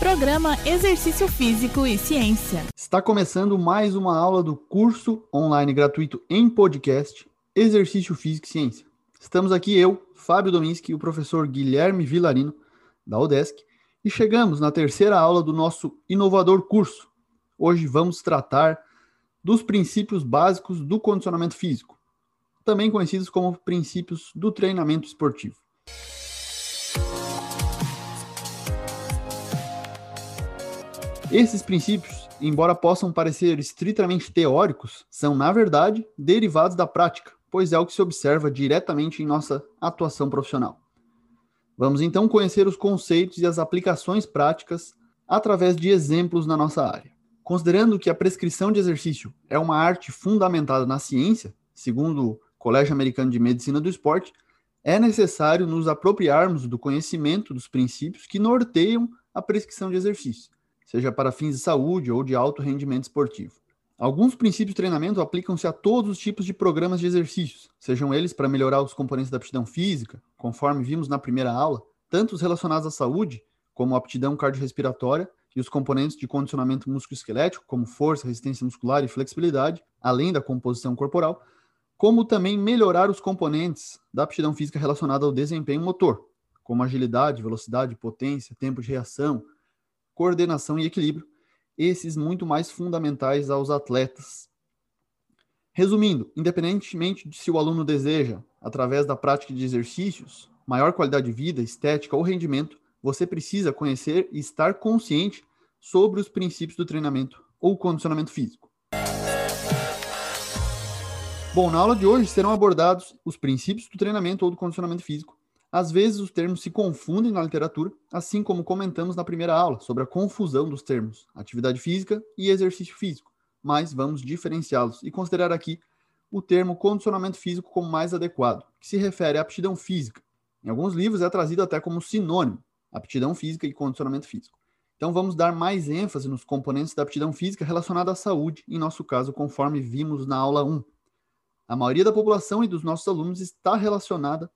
Programa Exercício Físico e Ciência. Está começando mais uma aula do curso online gratuito em podcast Exercício Físico e Ciência. Estamos aqui eu, Fábio Dominski e o professor Guilherme Vilarino, da UDESC, e chegamos na terceira aula do nosso inovador curso. Hoje vamos tratar dos princípios básicos do condicionamento físico, também conhecidos como princípios do treinamento esportivo. Esses princípios, embora possam parecer estritamente teóricos, são, na verdade, derivados da prática, pois é o que se observa diretamente em nossa atuação profissional. Vamos então conhecer os conceitos e as aplicações práticas através de exemplos na nossa área. Considerando que a prescrição de exercício é uma arte fundamentada na ciência, segundo o Colégio Americano de Medicina do Esporte, é necessário nos apropriarmos do conhecimento dos princípios que norteiam a prescrição de exercício seja para fins de saúde ou de alto rendimento esportivo. Alguns princípios de treinamento aplicam-se a todos os tipos de programas de exercícios, sejam eles para melhorar os componentes da aptidão física, conforme vimos na primeira aula, tanto os relacionados à saúde, como a aptidão cardiorrespiratória, e os componentes de condicionamento musculoesquelético, como força, resistência muscular e flexibilidade, além da composição corporal, como também melhorar os componentes da aptidão física relacionada ao desempenho motor, como agilidade, velocidade, potência, tempo de reação, coordenação e equilíbrio, esses muito mais fundamentais aos atletas. Resumindo, independentemente de se o aluno deseja, através da prática de exercícios, maior qualidade de vida, estética ou rendimento, você precisa conhecer e estar consciente sobre os princípios do treinamento ou condicionamento físico. Bom, na aula de hoje serão abordados os princípios do treinamento ou do condicionamento físico, às vezes os termos se confundem na literatura, assim como comentamos na primeira aula sobre a confusão dos termos atividade física e exercício físico, mas vamos diferenciá-los e considerar aqui o termo condicionamento físico como mais adequado, que se refere à aptidão física. Em alguns livros é trazido até como sinônimo, aptidão física e condicionamento físico. Então vamos dar mais ênfase nos componentes da aptidão física relacionada à saúde, em nosso caso, conforme vimos na aula 1. A maioria da população e dos nossos alunos está relacionada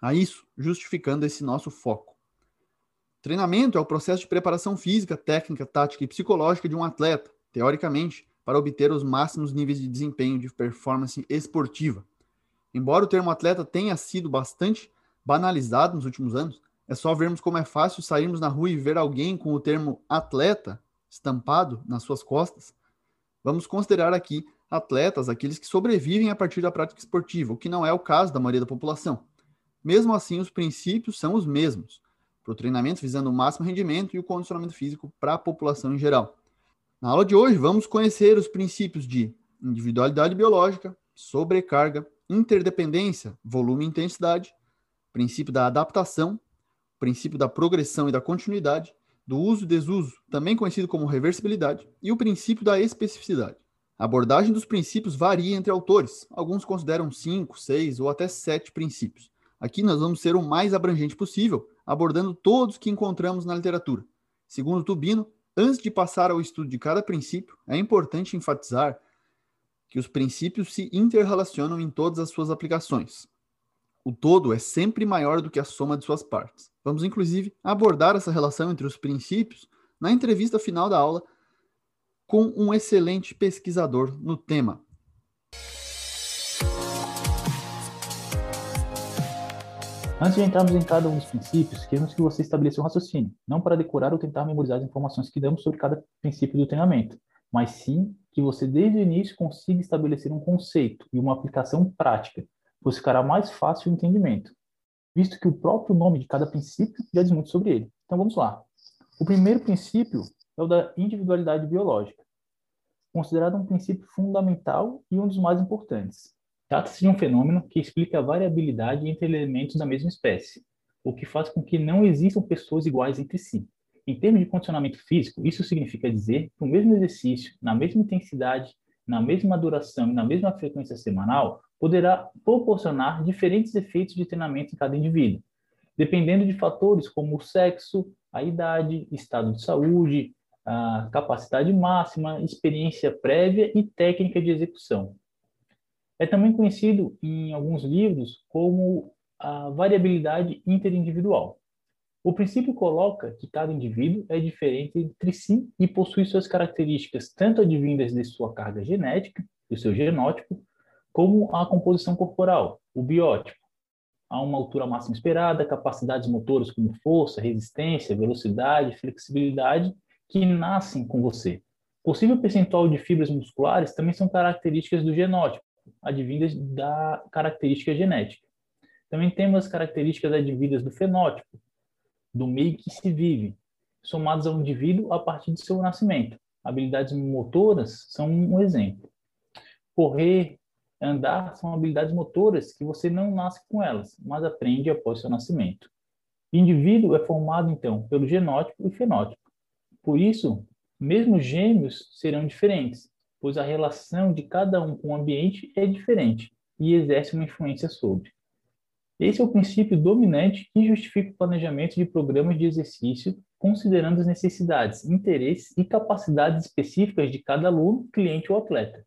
a isso, justificando esse nosso foco. Treinamento é o processo de preparação física, técnica, tática e psicológica de um atleta, teoricamente, para obter os máximos níveis de desempenho de performance esportiva. Embora o termo atleta tenha sido bastante banalizado nos últimos anos, é só vermos como é fácil sairmos na rua e ver alguém com o termo atleta estampado nas suas costas. Vamos considerar aqui atletas aqueles que sobrevivem a partir da prática esportiva, o que não é o caso da maioria da população. Mesmo assim, os princípios são os mesmos, para o treinamento visando o máximo rendimento e o condicionamento físico para a população em geral. Na aula de hoje, vamos conhecer os princípios de individualidade biológica, sobrecarga, interdependência, volume e intensidade, princípio da adaptação, princípio da progressão e da continuidade, do uso e desuso, também conhecido como reversibilidade, e o princípio da especificidade. A abordagem dos princípios varia entre autores. Alguns consideram cinco, seis ou até sete princípios. Aqui nós vamos ser o mais abrangente possível, abordando todos que encontramos na literatura. Segundo Tubino, antes de passar ao estudo de cada princípio, é importante enfatizar que os princípios se interrelacionam em todas as suas aplicações. O todo é sempre maior do que a soma de suas partes. Vamos, inclusive, abordar essa relação entre os princípios na entrevista final da aula com um excelente pesquisador no tema. Antes de entrarmos em cada um dos princípios, queremos que você estabeleça um raciocínio, não para decorar ou tentar memorizar as informações que damos sobre cada princípio do treinamento, mas sim que você desde o início consiga estabelecer um conceito e uma aplicação prática, pois ficará mais fácil o entendimento, visto que o próprio nome de cada princípio já diz muito sobre ele. Então vamos lá. O primeiro princípio é o da individualidade biológica, considerado um princípio fundamental e um dos mais importantes. Trata-se de um fenômeno que explica a variabilidade entre elementos da mesma espécie, o que faz com que não existam pessoas iguais entre si. Em termos de condicionamento físico, isso significa dizer que o mesmo exercício, na mesma intensidade, na mesma duração e na mesma frequência semanal, poderá proporcionar diferentes efeitos de treinamento em cada indivíduo, dependendo de fatores como o sexo, a idade, estado de saúde, a capacidade máxima, experiência prévia e técnica de execução. É também conhecido em alguns livros como a variabilidade interindividual. O princípio coloca que cada indivíduo é diferente entre si e possui suas características tanto advindas de sua carga genética, do seu genótipo, como a composição corporal, o biótipo. Há uma altura máxima esperada, capacidades motoras como força, resistência, velocidade, flexibilidade, que nascem com você. Possível percentual de fibras musculares também são características do genótipo, advindas da característica genética. Também temos as características advindas do fenótipo, do meio que se vive, somadas ao indivíduo a partir de seu nascimento. Habilidades motoras são um exemplo. Correr, andar são habilidades motoras que você não nasce com elas, mas aprende após seu nascimento. O indivíduo é formado, então, pelo genótipo e fenótipo. Por isso, mesmo gêmeos serão diferentes, pois a relação de cada um com o ambiente é diferente e exerce uma influência sobre. Esse é o princípio dominante que justifica o planejamento de programas de exercício, considerando as necessidades, interesses e capacidades específicas de cada aluno, cliente ou atleta.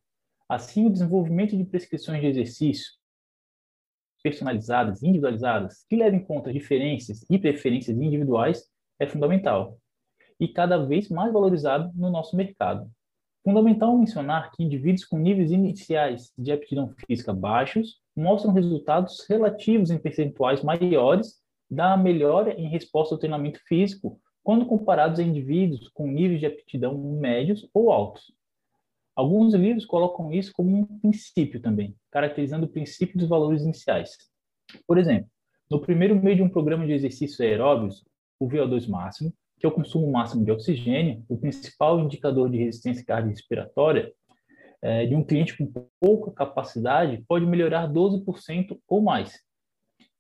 Assim, o desenvolvimento de prescrições de exercício personalizadas, individualizadas, que levem em conta diferenças e preferências individuais, é fundamental e cada vez mais valorizado no nosso mercado. Fundamental mencionar que indivíduos com níveis iniciais de aptidão física baixos mostram resultados relativos em percentuais maiores da melhora em resposta ao treinamento físico quando comparados a indivíduos com níveis de aptidão médios ou altos. Alguns livros colocam isso como um princípio também, caracterizando o princípio dos valores iniciais. Por exemplo, no primeiro mês de um programa de exercícios aeróbios, o VO2 máximo, que é o consumo máximo de oxigênio, o principal indicador de resistência cardiorrespiratória é, de um cliente com pouca capacidade pode melhorar 12% ou mais,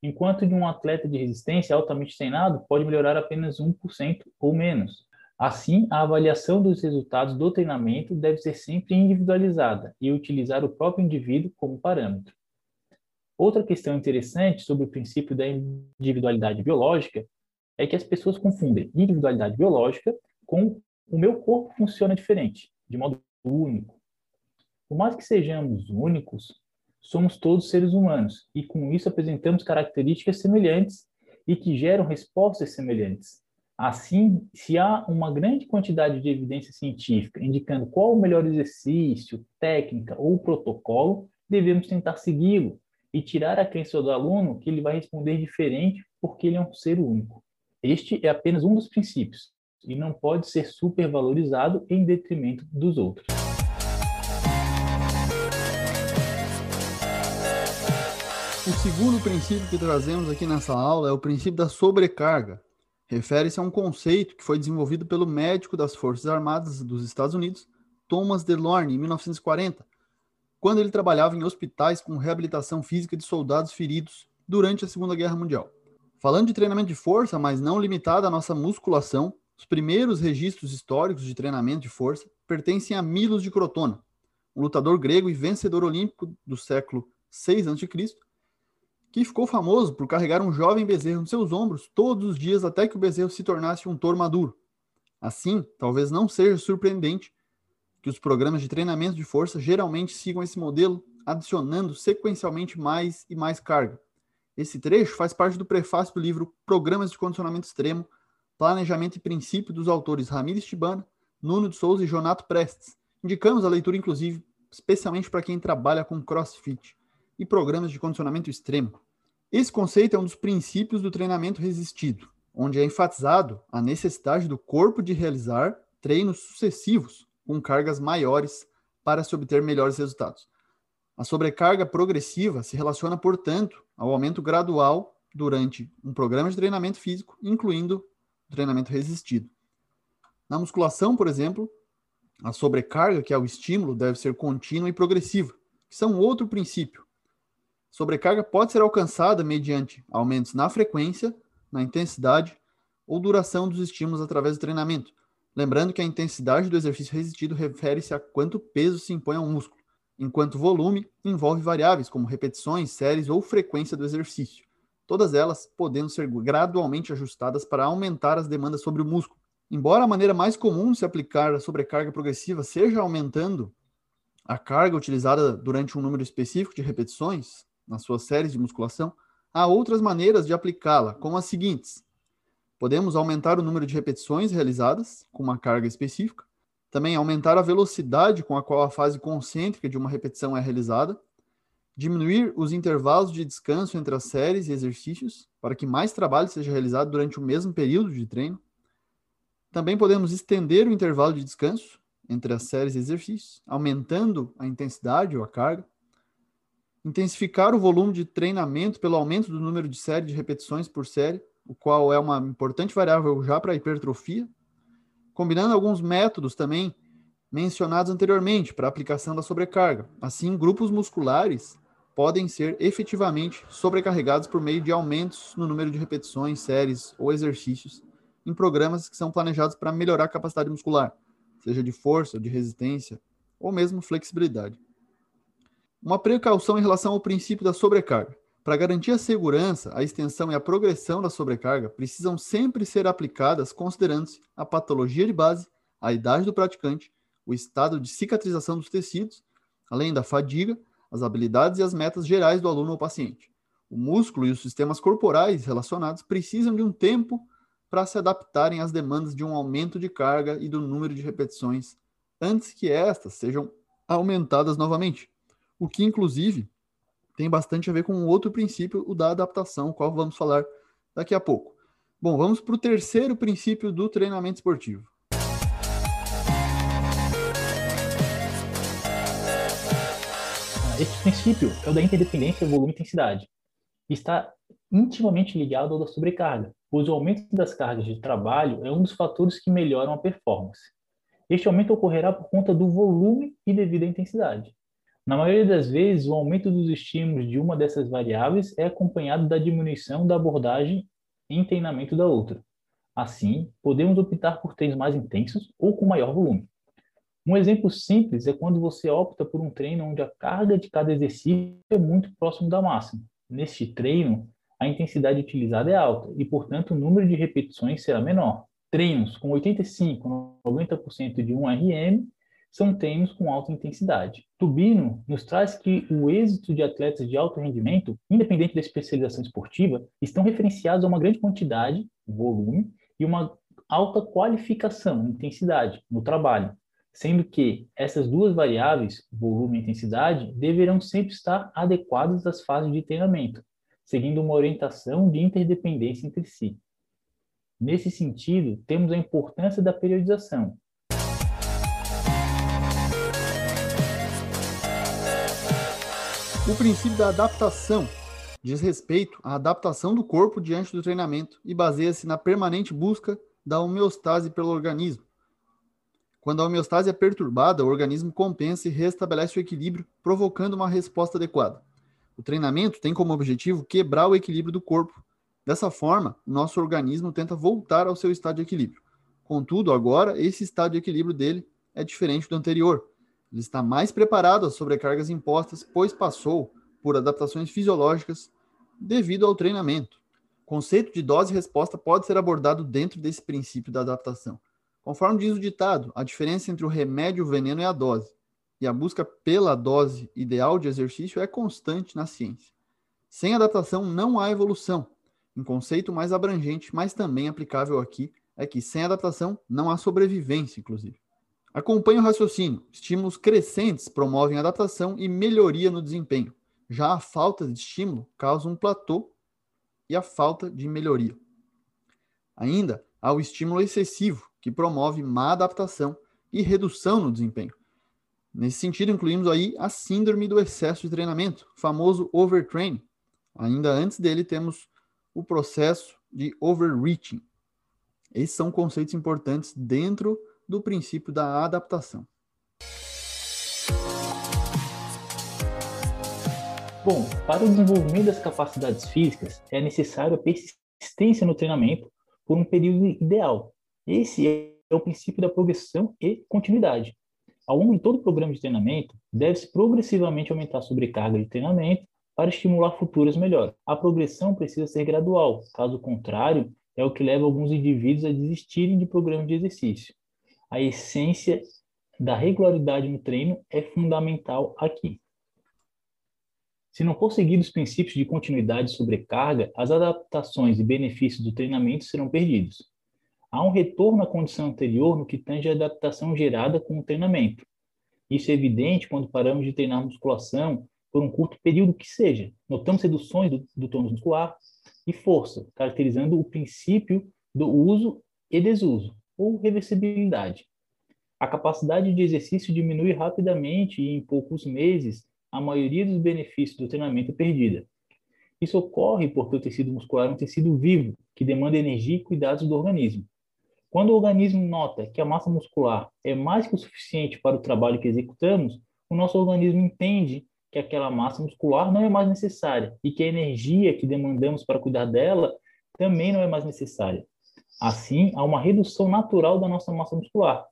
enquanto de um atleta de resistência altamente treinado pode melhorar apenas 1% ou menos. Assim, a avaliação dos resultados do treinamento deve ser sempre individualizada e utilizar o próprio indivíduo como parâmetro. Outra questão interessante sobre o princípio da individualidade biológica é que as pessoas confundem individualidade biológica com o meu corpo funciona diferente, de modo único. Por mais que sejamos únicos, somos todos seres humanos e com isso apresentamos características semelhantes e que geram respostas semelhantes. Assim, se há uma grande quantidade de evidência científica indicando qual o melhor exercício, técnica ou protocolo, devemos tentar segui-lo e tirar a crença do aluno que ele vai responder diferente porque ele é um ser único. Este é apenas um dos princípios e não pode ser supervalorizado em detrimento dos outros. O segundo princípio que trazemos aqui nessa aula é o princípio da sobrecarga. Refere-se a um conceito que foi desenvolvido pelo médico das Forças Armadas dos Estados Unidos, Thomas DeLorme, em 1940, quando ele trabalhava em hospitais com reabilitação física de soldados feridos durante a Segunda Guerra Mundial. Falando de treinamento de força, mas não limitado à nossa musculação, os primeiros registros históricos de treinamento de força pertencem a Milos de Crotona, um lutador grego e vencedor olímpico do século 6 a.C., que ficou famoso por carregar um jovem bezerro nos seus ombros todos os dias até que o bezerro se tornasse um touro maduro. Assim, talvez não seja surpreendente que os programas de treinamento de força geralmente sigam esse modelo, adicionando sequencialmente mais e mais carga, esse trecho faz parte do prefácio do livro Programas de Condicionamento Extremo, Planejamento e Princípio dos autores Ramires Tibana, Nuno de Souza e Jonato Prestes. Indicamos a leitura, inclusive, especialmente para quem trabalha com crossfit e programas de condicionamento extremo. Esse conceito é um dos princípios do treinamento resistido, onde é enfatizado a necessidade do corpo de realizar treinos sucessivos com cargas maiores para se obter melhores resultados. A sobrecarga progressiva se relaciona, portanto, ao aumento gradual durante um programa de treinamento físico, incluindo treinamento resistido. Na musculação, por exemplo, a sobrecarga, que é o estímulo, deve ser contínua e progressiva, que são outro princípio. Sobrecarga pode ser alcançada mediante aumentos na frequência, na intensidade ou duração dos estímulos através do treinamento. Lembrando que a intensidade do exercício resistido refere-se a quanto peso se impõe ao músculo enquanto volume envolve variáveis como repetições, séries ou frequência do exercício, todas elas podendo ser gradualmente ajustadas para aumentar as demandas sobre o músculo. Embora a maneira mais comum de se aplicar a sobrecarga progressiva seja aumentando a carga utilizada durante um número específico de repetições nas suas séries de musculação, há outras maneiras de aplicá-la, como as seguintes. Podemos aumentar o número de repetições realizadas com uma carga específica, também aumentar a velocidade com a qual a fase concêntrica de uma repetição é realizada, diminuir os intervalos de descanso entre as séries e exercícios para que mais trabalho seja realizado durante o mesmo período de treino. Também podemos estender o intervalo de descanso entre as séries e exercícios, aumentando a intensidade ou a carga. Intensificar o volume de treinamento pelo aumento do número de séries de repetições por série, o qual é uma importante variável já para a hipertrofia. Combinando alguns métodos também mencionados anteriormente para aplicação da sobrecarga. Assim, grupos musculares podem ser efetivamente sobrecarregados por meio de aumentos no número de repetições, séries ou exercícios em programas que são planejados para melhorar a capacidade muscular, seja de força, de resistência ou mesmo flexibilidade. Uma precaução em relação ao princípio da sobrecarga. Para garantir a segurança, a extensão e a progressão da sobrecarga precisam sempre ser aplicadas considerando-se a patologia de base, a idade do praticante, o estado de cicatrização dos tecidos, além da fadiga, as habilidades e as metas gerais do aluno ou paciente. O músculo e os sistemas corporais relacionados precisam de um tempo para se adaptarem às demandas de um aumento de carga e do número de repetições antes que estas sejam aumentadas novamente. O que, inclusive, tem bastante a ver com outro princípio, o da adaptação, qual vamos falar daqui a pouco. Bom, vamos para o terceiro princípio do treinamento esportivo. Esse princípio é o da interdependência volume-intensidade. Está intimamente ligado ao da sobrecarga, pois o aumento das cargas de trabalho é um dos fatores que melhoram a performance. Este aumento ocorrerá por conta do volume e devido à intensidade. Na maioria das vezes, o aumento dos estímulos de uma dessas variáveis é acompanhado da diminuição da abordagem em treinamento da outra. Assim, podemos optar por treinos mais intensos ou com maior volume. Um exemplo simples é quando você opta por um treino onde a carga de cada exercício é muito próximo da máxima. Neste treino, a intensidade utilizada é alta e, portanto, o número de repetições será menor. Treinos com 85% 90% de 1 RM são treinos com alta intensidade. Tubino nos traz que o êxito de atletas de alto rendimento, independente da especialização esportiva, estão referenciados a uma grande quantidade, volume, e uma alta qualificação, intensidade, no trabalho, sendo que essas duas variáveis, volume e intensidade, deverão sempre estar adequadas às fases de treinamento, seguindo uma orientação de interdependência entre si. Nesse sentido, temos a importância da periodização. O princípio da adaptação diz respeito à adaptação do corpo diante do treinamento e baseia-se na permanente busca da homeostase pelo organismo. Quando a homeostase é perturbada, o organismo compensa e restabelece o equilíbrio, provocando uma resposta adequada. O treinamento tem como objetivo quebrar o equilíbrio do corpo. Dessa forma, nosso organismo tenta voltar ao seu estado de equilíbrio. Contudo, agora, esse estado de equilíbrio dele é diferente do anterior. Ele está mais preparado às sobrecargas impostas, pois passou por adaptações fisiológicas devido ao treinamento. O conceito de dose e resposta pode ser abordado dentro desse princípio da adaptação. Conforme diz o ditado, a diferença entre o remédio, o veneno e a dose e a busca pela dose ideal de exercício é constante na ciência. Sem adaptação não há evolução. Um conceito mais abrangente, mas também aplicável aqui, é que sem adaptação não há sobrevivência, inclusive. Acompanhe o raciocínio. Estímulos crescentes promovem adaptação e melhoria no desempenho. Já a falta de estímulo causa um platô e a falta de melhoria. Ainda há o estímulo excessivo, que promove má adaptação e redução no desempenho. Nesse sentido, incluímos aí a síndrome do excesso de treinamento, famoso overtraining. Ainda antes dele, temos o processo de overreaching. Esses são conceitos importantes dentro do princípio da adaptação. Bom, para o desenvolvimento das capacidades físicas, é necessário a persistência no treinamento por um período ideal. Esse é o princípio da progressão e continuidade. Ao longo de todo o programa de treinamento, deve-se progressivamente aumentar a sobrecarga de treinamento para estimular futuras melhoras. A progressão precisa ser gradual, caso contrário, é o que leva alguns indivíduos a desistirem de programas de exercício. A essência da regularidade no treino é fundamental aqui. Se não for seguido os princípios de continuidade e sobrecarga, as adaptações e benefícios do treinamento serão perdidos. Há um retorno à condição anterior no que tange a adaptação gerada com o treinamento. Isso é evidente quando paramos de treinar musculação por um curto período que seja. Notamos reduções do, do tônus muscular e força, caracterizando o princípio do uso e desuso, ou reversibilidade. A capacidade de exercício diminui rapidamente e em poucos meses a maioria dos benefícios do treinamento é perdida. Isso ocorre porque o tecido muscular é um tecido vivo, que demanda energia e cuidados do organismo. Quando o organismo nota que a massa muscular é mais que o suficiente para o trabalho que executamos, o nosso organismo entende que aquela massa muscular não é mais necessária e que a energia que demandamos para cuidar dela também não é mais necessária. Assim, há uma redução natural da nossa massa muscular.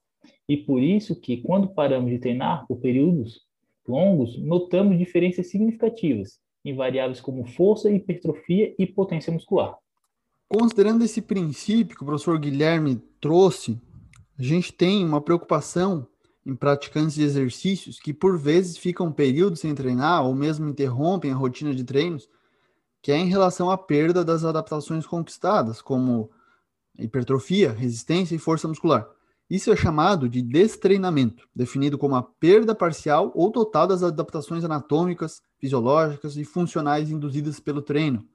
E por isso que, quando paramos de treinar por períodos longos, notamos diferenças significativas em variáveis como força, hipertrofia e potência muscular. Considerando esse princípio que o professor Guilherme trouxe, a gente tem uma preocupação em praticantes de exercícios que por vezes ficam períodos sem treinar ou mesmo interrompem a rotina de treinos, que é em relação à perda das adaptações conquistadas, como hipertrofia, resistência e força muscular. Isso é chamado de destreinamento, definido como a perda parcial ou total das adaptações anatômicas, fisiológicas e funcionais induzidas pelo treino,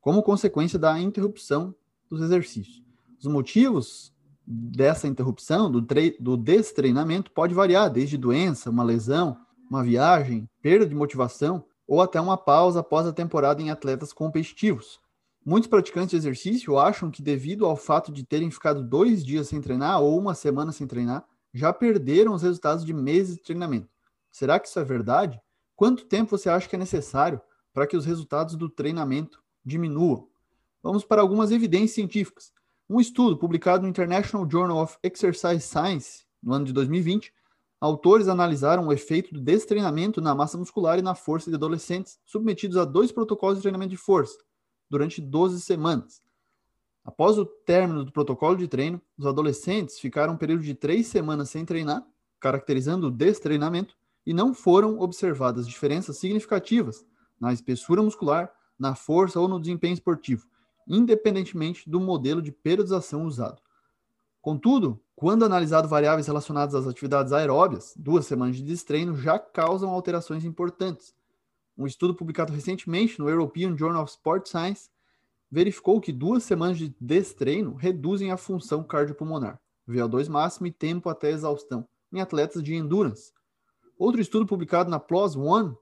como consequência da interrupção dos exercícios. Os motivos dessa interrupção, do, do destreinamento, pode variar, desde doença, uma lesão, uma viagem, perda de motivação ou até uma pausa após a temporada em atletas competitivos. Muitos praticantes de exercício acham que, devido ao fato de terem ficado dois dias sem treinar ou uma semana sem treinar, já perderam os resultados de meses de treinamento. Será que isso é verdade? Quanto tempo você acha que é necessário para que os resultados do treinamento diminuam? Vamos para algumas evidências científicas. Um estudo publicado no International Journal of Exercise Science, no ano de 2020, autores analisaram o efeito do destreinamento na massa muscular e na força de adolescentes submetidos a dois protocolos de treinamento de força durante 12 semanas. Após o término do protocolo de treino, os adolescentes ficaram um período de três semanas sem treinar, caracterizando o destreinamento, e não foram observadas diferenças significativas na espessura muscular, na força ou no desempenho esportivo, independentemente do modelo de periodização usado. Contudo, quando analisado variáveis relacionadas às atividades aeróbias, duas semanas de destreino já causam alterações importantes, um estudo publicado recentemente no European Journal of Sport Science verificou que duas semanas de destreino reduzem a função cardiopulmonar, VO2 máximo e tempo até exaustão, em atletas de endurance. Outro estudo publicado na PLOS ONE,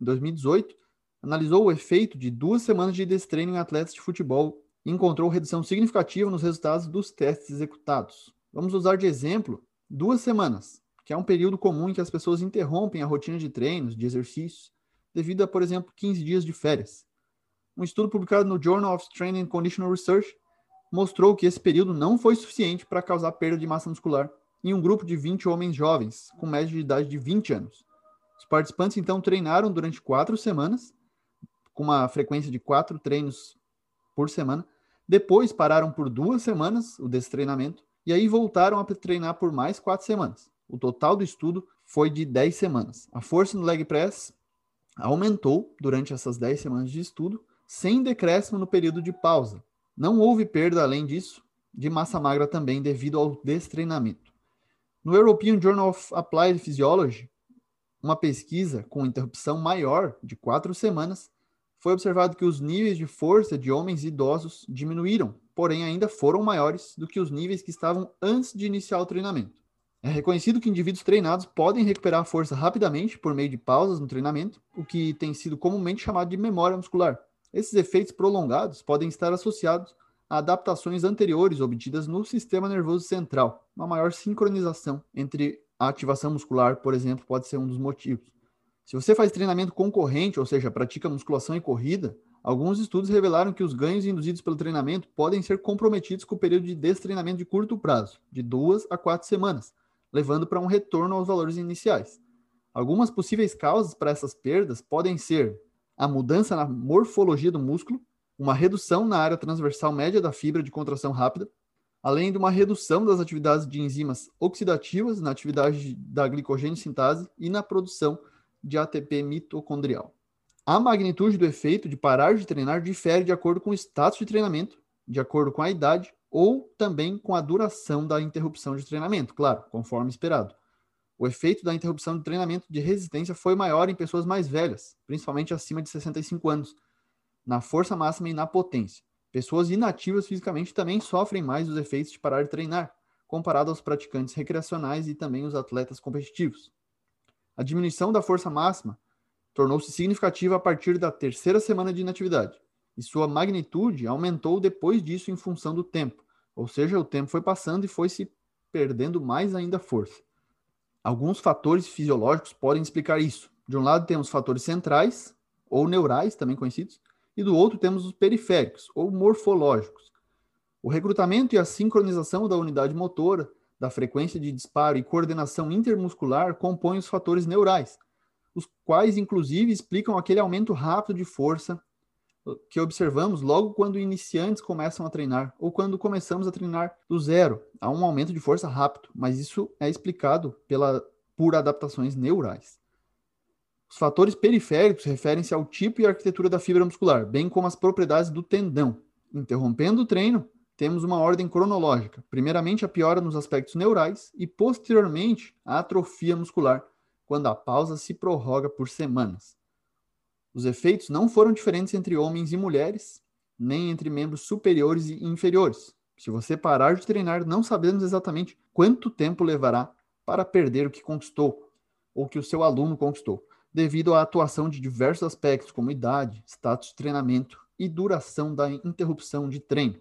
em 2018, analisou o efeito de duas semanas de destreino em atletas de futebol e encontrou redução significativa nos resultados dos testes executados. Vamos usar de exemplo duas semanas, que é um período comum em que as pessoas interrompem a rotina de treinos, de exercícios, devido a, por exemplo, 15 dias de férias. Um estudo publicado no Journal of Strength and Conditional Research mostrou que esse período não foi suficiente para causar perda de massa muscular em um grupo de 20 homens jovens, com média de idade de 20 anos. Os participantes então treinaram durante quatro semanas, com uma frequência de quatro treinos por semana. Depois pararam por duas semanas o desse treinamento e aí voltaram a treinar por mais quatro semanas. O total do estudo foi de 10 semanas. A força no leg press aumentou durante essas 10 semanas de estudo, sem decréscimo no período de pausa. Não houve perda, além disso, de massa magra também devido ao destreinamento. No European Journal of Applied Physiology, uma pesquisa com interrupção maior de quatro semanas, foi observado que os níveis de força de homens idosos diminuíram, porém ainda foram maiores do que os níveis que estavam antes de iniciar o treinamento. É reconhecido que indivíduos treinados podem recuperar força rapidamente por meio de pausas no treinamento, o que tem sido comumente chamado de memória muscular. Esses efeitos prolongados podem estar associados a adaptações anteriores obtidas no sistema nervoso central. Uma maior sincronização entre a ativação muscular, por exemplo, pode ser um dos motivos. Se você faz treinamento concorrente, ou seja, pratica musculação e corrida, alguns estudos revelaram que os ganhos induzidos pelo treinamento podem ser comprometidos com o período de destreinamento de curto prazo, de duas a quatro semanas, levando para um retorno aos valores iniciais. Algumas possíveis causas para essas perdas podem ser a mudança na morfologia do músculo, uma redução na área transversal média da fibra de contração rápida, além de uma redução das atividades de enzimas oxidativas na atividade da glicogênio sintase e na produção de ATP mitocondrial. A magnitude do efeito de parar de treinar difere de acordo com o status de treinamento, de acordo com a idade ou também com a duração da interrupção de treinamento, claro, conforme esperado. O efeito da interrupção de treinamento de resistência foi maior em pessoas mais velhas, principalmente acima de 65 anos, na força máxima e na potência. Pessoas inativas fisicamente também sofrem mais os efeitos de parar de treinar, comparado aos praticantes recreacionais e também os atletas competitivos. A diminuição da força máxima tornou-se significativa a partir da terceira semana de inatividade, e sua magnitude aumentou depois disso em função do tempo, ou seja, o tempo foi passando e foi se perdendo mais ainda força. Alguns fatores fisiológicos podem explicar isso. De um lado temos fatores centrais, ou neurais, também conhecidos, e do outro temos os periféricos, ou morfológicos. O recrutamento e a sincronização da unidade motora, da frequência de disparo e coordenação intermuscular compõem os fatores neurais, os quais, inclusive, explicam aquele aumento rápido de força que observamos logo quando iniciantes começam a treinar ou quando começamos a treinar do zero. Há um aumento de força rápido, mas isso é explicado pela, por adaptações neurais. Os fatores periféricos referem-se ao tipo e arquitetura da fibra muscular, bem como as propriedades do tendão. Interrompendo o treino, temos uma ordem cronológica. Primeiramente, a piora nos aspectos neurais e, posteriormente, a atrofia muscular, quando a pausa se prorroga por semanas. Os efeitos não foram diferentes entre homens e mulheres, nem entre membros superiores e inferiores. Se você parar de treinar, não sabemos exatamente quanto tempo levará para perder o que conquistou ou que o seu aluno conquistou, devido à atuação de diversos aspectos, como idade, status de treinamento e duração da interrupção de treino.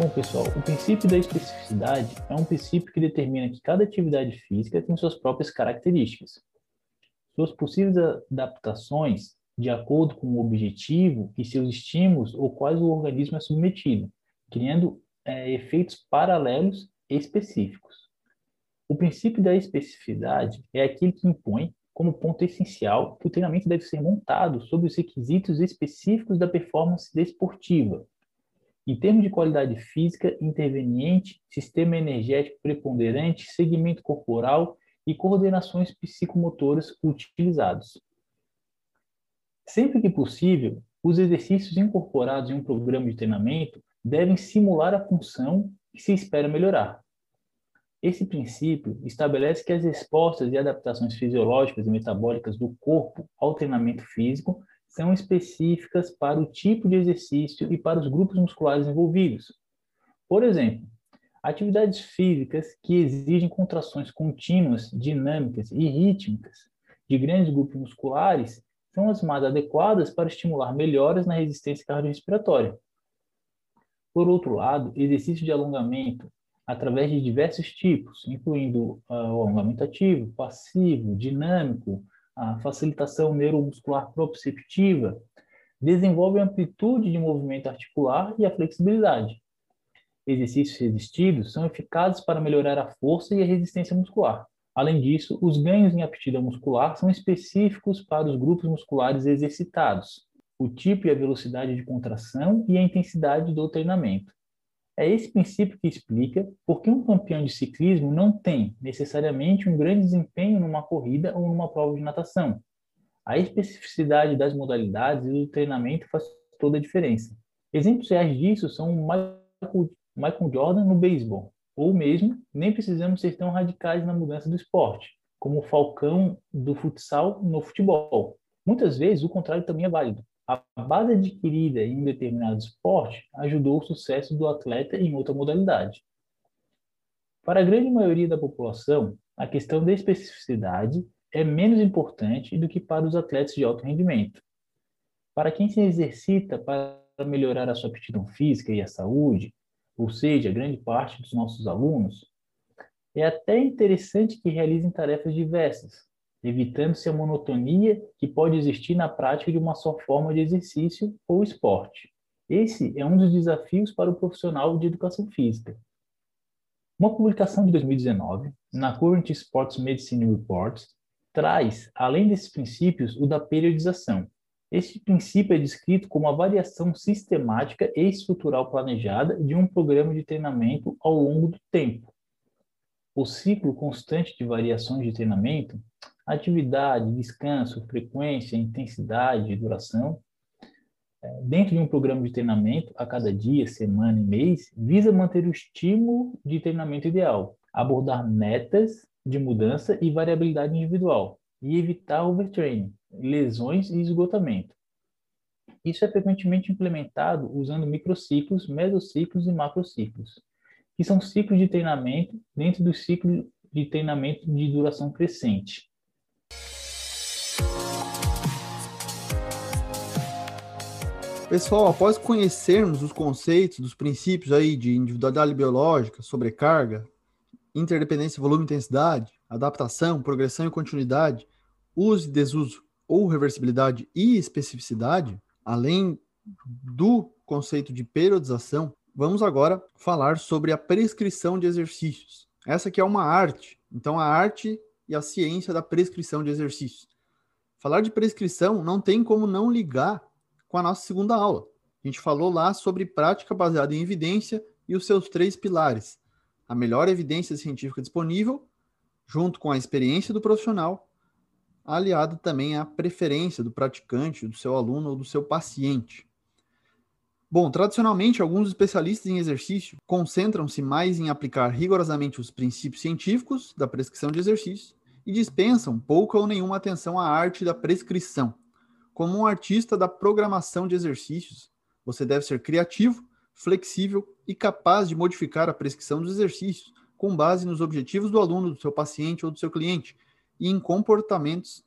Bom, pessoal, o princípio da especificidade é um princípio que determina que cada atividade física tem suas próprias características. Suas possíveis adaptações de acordo com o objetivo e seus estímulos ou quais o organismo é submetido, criando é, efeitos paralelos e específicos. O princípio da especificidade é aquele que impõe como ponto essencial que o treinamento deve ser montado sobre os requisitos específicos da performance desportiva, em termos de qualidade física, interveniente, sistema energético preponderante, segmento corporal e coordenações psicomotoras utilizados. Sempre que possível, os exercícios incorporados em um programa de treinamento devem simular a função que se espera melhorar. Esse princípio estabelece que as respostas e adaptações fisiológicas e metabólicas do corpo ao treinamento físico são específicas para o tipo de exercício e para os grupos musculares envolvidos. Por exemplo, atividades físicas que exigem contrações contínuas, dinâmicas e rítmicas de grandes grupos musculares são as mais adequadas para estimular melhoras na resistência cardiorrespiratória. Por outro lado, exercício de alongamento através de diversos tipos, incluindo uh, o alongamento ativo, passivo, dinâmico, a facilitação neuromuscular proprioceptiva, desenvolve a amplitude de movimento articular e a flexibilidade. Exercícios resistidos são eficazes para melhorar a força e a resistência muscular. Além disso, os ganhos em aptidão muscular são específicos para os grupos musculares exercitados, o tipo e a velocidade de contração e a intensidade do treinamento. É esse princípio que explica por que um campeão de ciclismo não tem necessariamente um grande desempenho numa corrida ou numa prova de natação. A especificidade das modalidades e do treinamento faz toda a diferença. Exemplos reais disso são o Michael, Michael Jordan no beisebol, ou mesmo nem precisamos ser tão radicais na mudança do esporte, como o Falcão do futsal no futebol. Muitas vezes o contrário também é válido. A base adquirida em um determinado esporte ajudou o sucesso do atleta em outra modalidade. Para a grande maioria da população, a questão da especificidade é menos importante do que para os atletas de alto rendimento. Para quem se exercita para melhorar a sua aptidão física e a saúde, ou seja, grande parte dos nossos alunos, é até interessante que realizem tarefas diversas, evitando-se a monotonia que pode existir na prática de uma só forma de exercício ou esporte. Esse é um dos desafios para o profissional de educação física. Uma publicação de 2019, na Current Sports Medicine Reports, traz, além desses princípios, o da periodização. Este princípio é descrito como a variação sistemática e estrutural planejada de um programa de treinamento ao longo do tempo. O ciclo constante de variações de treinamento atividade, descanso, frequência, intensidade, duração, é, dentro de um programa de treinamento, a cada dia, semana e mês, visa manter o estímulo de treinamento ideal, abordar metas de mudança e variabilidade individual e evitar overtraining, lesões e esgotamento. Isso é frequentemente implementado usando microciclos, mesociclos e macrociclos, que são ciclos de treinamento dentro do ciclo de treinamento de duração crescente. Pessoal, após conhecermos os conceitos dos princípios aí de individualidade biológica, sobrecarga, interdependência, volume e intensidade, adaptação, progressão e continuidade, uso e desuso ou reversibilidade e especificidade, além do conceito de periodização, vamos agora falar sobre a prescrição de exercícios. Essa aqui é uma arte, então a arte e a ciência da prescrição de exercícios. Falar de prescrição não tem como não ligar com a nossa segunda aula. A gente falou lá sobre prática baseada em evidência e os seus três pilares: a melhor evidência científica disponível, junto com a experiência do profissional, aliado também à preferência do praticante, do seu aluno ou do seu paciente. Bom, tradicionalmente, alguns especialistas em exercício concentram-se mais em aplicar rigorosamente os princípios científicos da prescrição de exercícios e dispensam pouca ou nenhuma atenção à arte da prescrição. Como um artista da programação de exercícios, você deve ser criativo, flexível e capaz de modificar a prescrição dos exercícios com base nos objetivos do aluno, do seu paciente ou do seu cliente e em comportamentos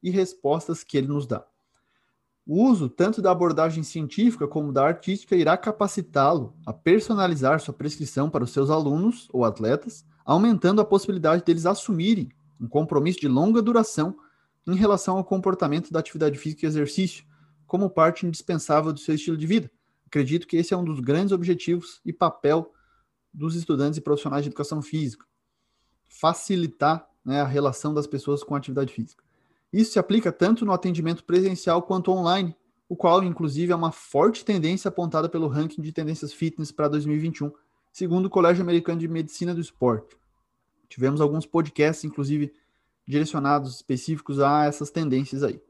e respostas que ele nos dá. O uso tanto da abordagem científica como da artística irá capacitá-lo a personalizar sua prescrição para os seus alunos ou atletas, aumentando a possibilidade deles assumirem um compromisso de longa duração em relação ao comportamento da atividade física e exercício, como parte indispensável do seu estilo de vida. Acredito que esse é um dos grandes objetivos e papel dos estudantes e profissionais de educação física. Facilitar né, a relação das pessoas com a atividade física. Isso se aplica tanto no atendimento presencial quanto online, o qual, inclusive, é uma forte tendência apontada pelo ranking de tendências fitness para 2021, segundo o Colégio Americano de Medicina do Esporte. Tivemos alguns podcasts, inclusive, direcionados específicos a essas tendências aí.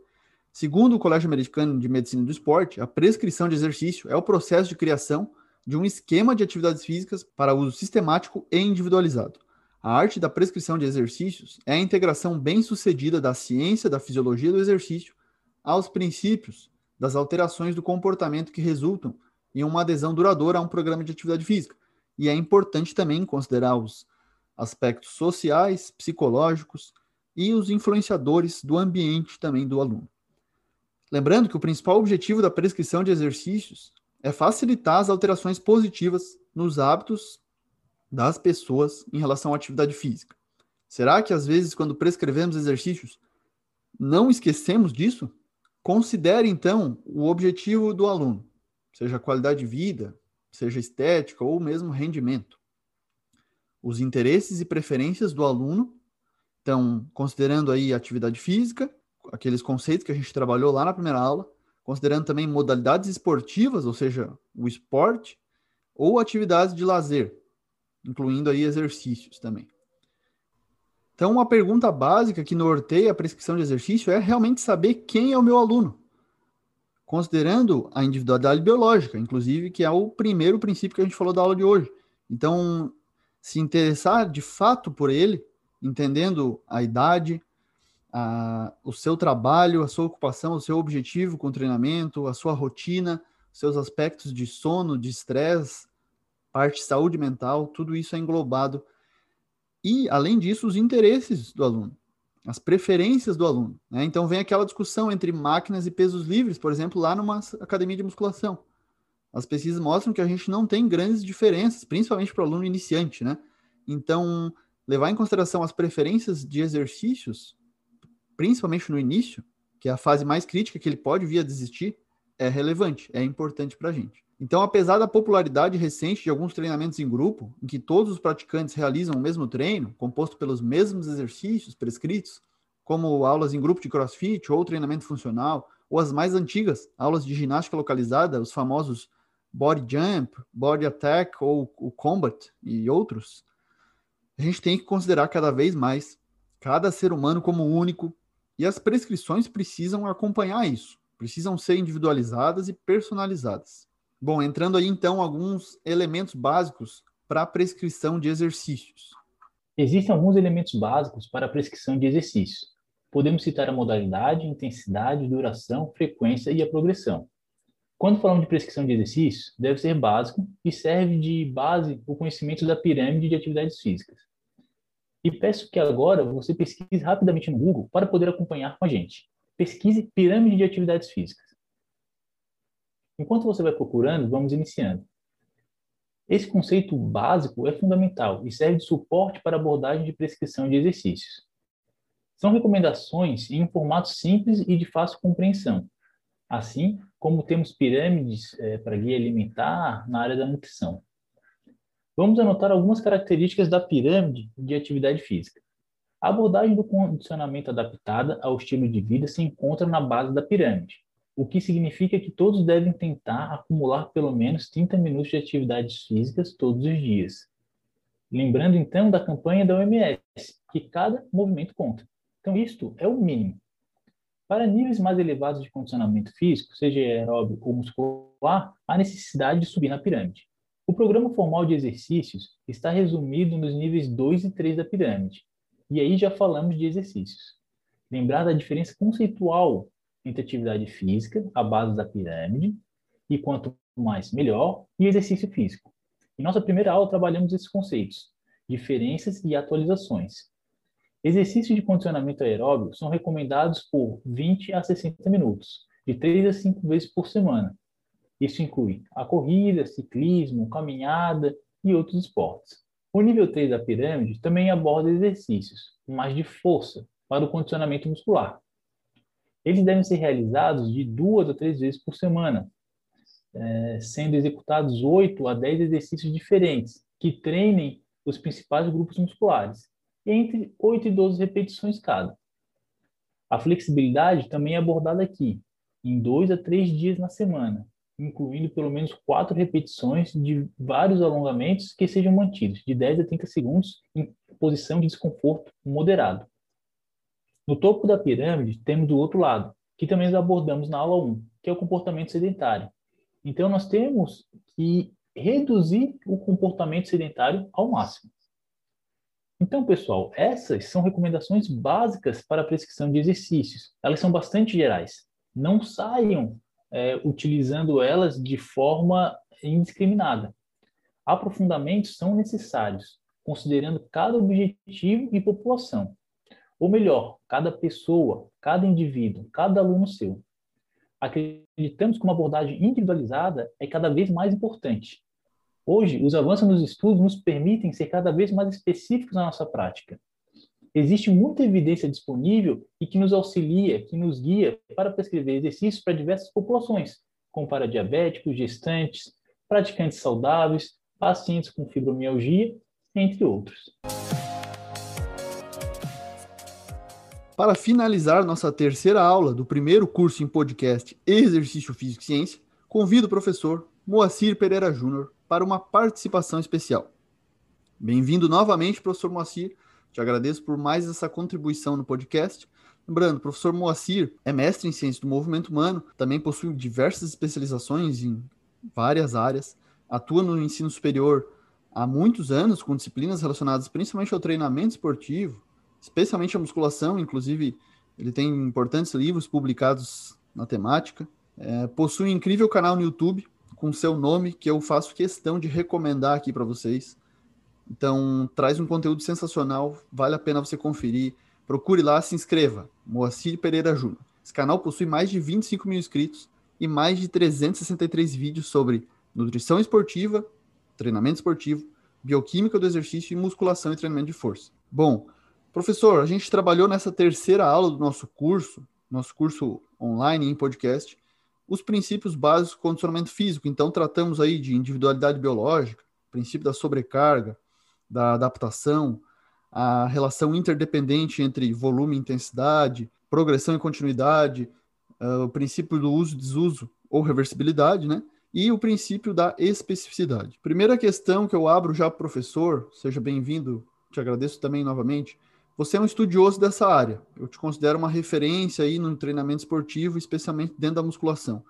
Segundo o Colégio Americano de Medicina do Esporte, a prescrição de exercício é o processo de criação de um esquema de atividades físicas para uso sistemático e individualizado. A arte da prescrição de exercícios é a integração bem-sucedida da ciência da fisiologia do exercício aos princípios das alterações do comportamento que resultam em uma adesão duradoura a um programa de atividade física. E é importante também considerar os aspectos sociais, psicológicos e os influenciadores do ambiente também do aluno. Lembrando que o principal objetivo da prescrição de exercícios é facilitar as alterações positivas nos hábitos das pessoas em relação à atividade física. Será que às vezes, quando prescrevemos exercícios, não esquecemos disso? Considere então o objetivo do aluno, seja qualidade de vida, seja estética ou mesmo rendimento. Os interesses e preferências do aluno, então, considerando aí atividade física, aqueles conceitos que a gente trabalhou lá na primeira aula, considerando também modalidades esportivas, ou seja, o esporte, ou atividades de lazer, incluindo aí exercícios também. Então, uma pergunta básica que norteia a prescrição de exercício é realmente saber quem é o meu aluno, considerando a individualidade biológica, inclusive, que é o primeiro princípio que a gente falou da aula de hoje. Então, se interessar de fato por ele, entendendo a idade, a, o seu trabalho, a sua ocupação, o seu objetivo com o treinamento, a sua rotina, seus aspectos de sono, de estresse, parte de saúde mental, tudo isso é englobado. E, além disso, os interesses do aluno, as preferências do aluno. Né? Então, vem aquela discussão entre máquinas e pesos livres, por exemplo, lá numa academia de musculação. As pesquisas mostram que a gente não tem grandes diferenças, principalmente para o aluno iniciante, né? Então, levar em consideração as preferências de exercícios, principalmente no início, que é a fase mais crítica que ele pode vir a desistir, é relevante, é importante para a gente. Então, apesar da popularidade recente de alguns treinamentos em grupo, em que todos os praticantes realizam o mesmo treino, composto pelos mesmos exercícios prescritos, como aulas em grupo de crossfit ou treinamento funcional, ou as mais antigas, aulas de ginástica localizada, os famosos body jump, body attack ou o combat e outros, a gente tem que considerar cada vez mais cada ser humano como único e as prescrições precisam acompanhar isso, precisam ser individualizadas e personalizadas. Bom, entrando aí então alguns elementos básicos para a prescrição de exercícios. Existem alguns elementos básicos para a prescrição de exercícios. Podemos citar a modalidade, intensidade, duração, frequência e a progressão. Quando falamos de prescrição de exercícios, deve ser básico e serve de base o conhecimento da pirâmide de atividades físicas. E peço que agora você pesquise rapidamente no Google para poder acompanhar com a gente. Pesquise pirâmide de atividades físicas. Enquanto você vai procurando, vamos iniciando. Esse conceito básico é fundamental e serve de suporte para abordagem de prescrição de exercícios. São recomendações em um formato simples e de fácil compreensão, assim como temos pirâmides é, para guia alimentar na área da nutrição. Vamos anotar algumas características da pirâmide de atividade física. A abordagem do condicionamento adaptada ao estilo de vida se encontra na base da pirâmide, o que significa que todos devem tentar acumular pelo menos 30 minutos de atividades físicas todos os dias. Lembrando então da campanha da OMS, que cada movimento conta. Então, isto é o mínimo. Para níveis mais elevados de condicionamento físico, seja aeróbico ou muscular, há necessidade de subir na pirâmide. O programa formal de exercícios está resumido nos níveis 2 e 3 da pirâmide. E aí já falamos de exercícios. Lembrar da diferença conceitual entre atividade física, a base da pirâmide, e quanto mais melhor, e exercício físico. Em nossa primeira aula trabalhamos esses conceitos, diferenças e atualizações. Exercícios de condicionamento aeróbio são recomendados por 20 a 60 minutos, de 3 a 5 vezes por semana, isso inclui a corrida, ciclismo, caminhada e outros esportes. O nível 3 da pirâmide também aborda exercícios, mais de força, para o condicionamento muscular. Eles devem ser realizados de duas a três vezes por semana, é, sendo executados 8 a 10 exercícios diferentes, que treinem os principais grupos musculares, entre 8 e 12 repetições cada. A flexibilidade também é abordada aqui, em dois a três dias na semana, incluindo pelo menos quatro repetições de vários alongamentos que sejam mantidos, de 10 a 30 segundos, em posição de desconforto moderado. No topo da pirâmide, temos do outro lado, que também abordamos na aula 1, que é o comportamento sedentário. Então, nós temos que reduzir o comportamento sedentário ao máximo. Então, pessoal, essas são recomendações básicas para a prescrição de exercícios. Elas são bastante gerais. Não saiam é, utilizando elas de forma indiscriminada. Aprofundamentos são necessários, considerando cada objetivo e população. Ou melhor, cada pessoa, cada indivíduo, cada aluno seu. Acreditamos que uma abordagem individualizada é cada vez mais importante. Hoje, os avanços nos estudos nos permitem ser cada vez mais específicos na nossa prática, Existe muita evidência disponível e que nos auxilia, que nos guia para prescrever exercícios para diversas populações, como para diabéticos, gestantes, praticantes saudáveis, pacientes com fibromialgia, entre outros. Para finalizar nossa terceira aula do primeiro curso em podcast Exercício Físico e Ciência, convido o professor Moacir Pereira Júnior para uma participação especial. Bem-vindo novamente, professor Moacir, te agradeço por mais essa contribuição no podcast. Lembrando, o professor Moacir é mestre em ciência do movimento humano, também possui diversas especializações em várias áreas, atua no ensino superior há muitos anos com disciplinas relacionadas principalmente ao treinamento esportivo, especialmente a musculação, inclusive ele tem importantes livros publicados na temática. É, possui um incrível canal no YouTube com seu nome que eu faço questão de recomendar aqui para vocês. Então, traz um conteúdo sensacional, vale a pena você conferir. Procure lá, se inscreva. Moacir Pereira Júnior. Esse canal possui mais de 25 mil inscritos e mais de 363 vídeos sobre nutrição esportiva, treinamento esportivo, bioquímica do exercício e musculação e treinamento de força. Bom, professor, a gente trabalhou nessa terceira aula do nosso curso, nosso curso online em podcast, os princípios básicos do condicionamento físico. Então, tratamos aí de individualidade biológica, princípio da sobrecarga, da adaptação, a relação interdependente entre volume e intensidade, progressão e continuidade, uh, o princípio do uso e desuso ou reversibilidade, né? E o princípio da especificidade. Primeira questão que eu abro já para professor, seja bem-vindo, te agradeço também novamente. Você é um estudioso dessa área. Eu te considero uma referência aí no treinamento esportivo, especialmente dentro da musculação.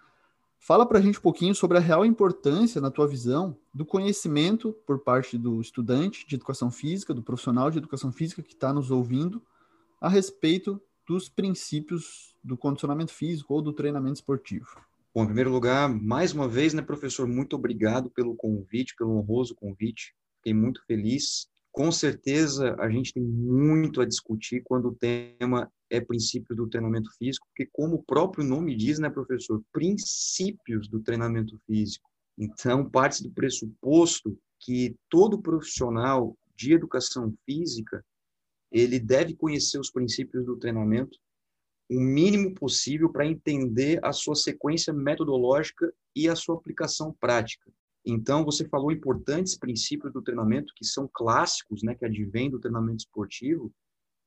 Fala para a gente um pouquinho sobre a real importância, na tua visão, do conhecimento por parte do estudante de educação física, do profissional de educação física que está nos ouvindo, a respeito dos princípios do condicionamento físico ou do treinamento esportivo. Bom, em primeiro lugar, mais uma vez, né, professor, muito obrigado pelo convite, pelo honroso convite. Fiquei muito feliz com certeza a gente tem muito a discutir quando o tema é princípio do treinamento físico, porque como o próprio nome diz, né, professor, princípios do treinamento físico. Então, parte do pressuposto que todo profissional de educação física, ele deve conhecer os princípios do treinamento o mínimo possível para entender a sua sequência metodológica e a sua aplicação prática. Então, você falou importantes princípios do treinamento que são clássicos, né, que advêm do treinamento esportivo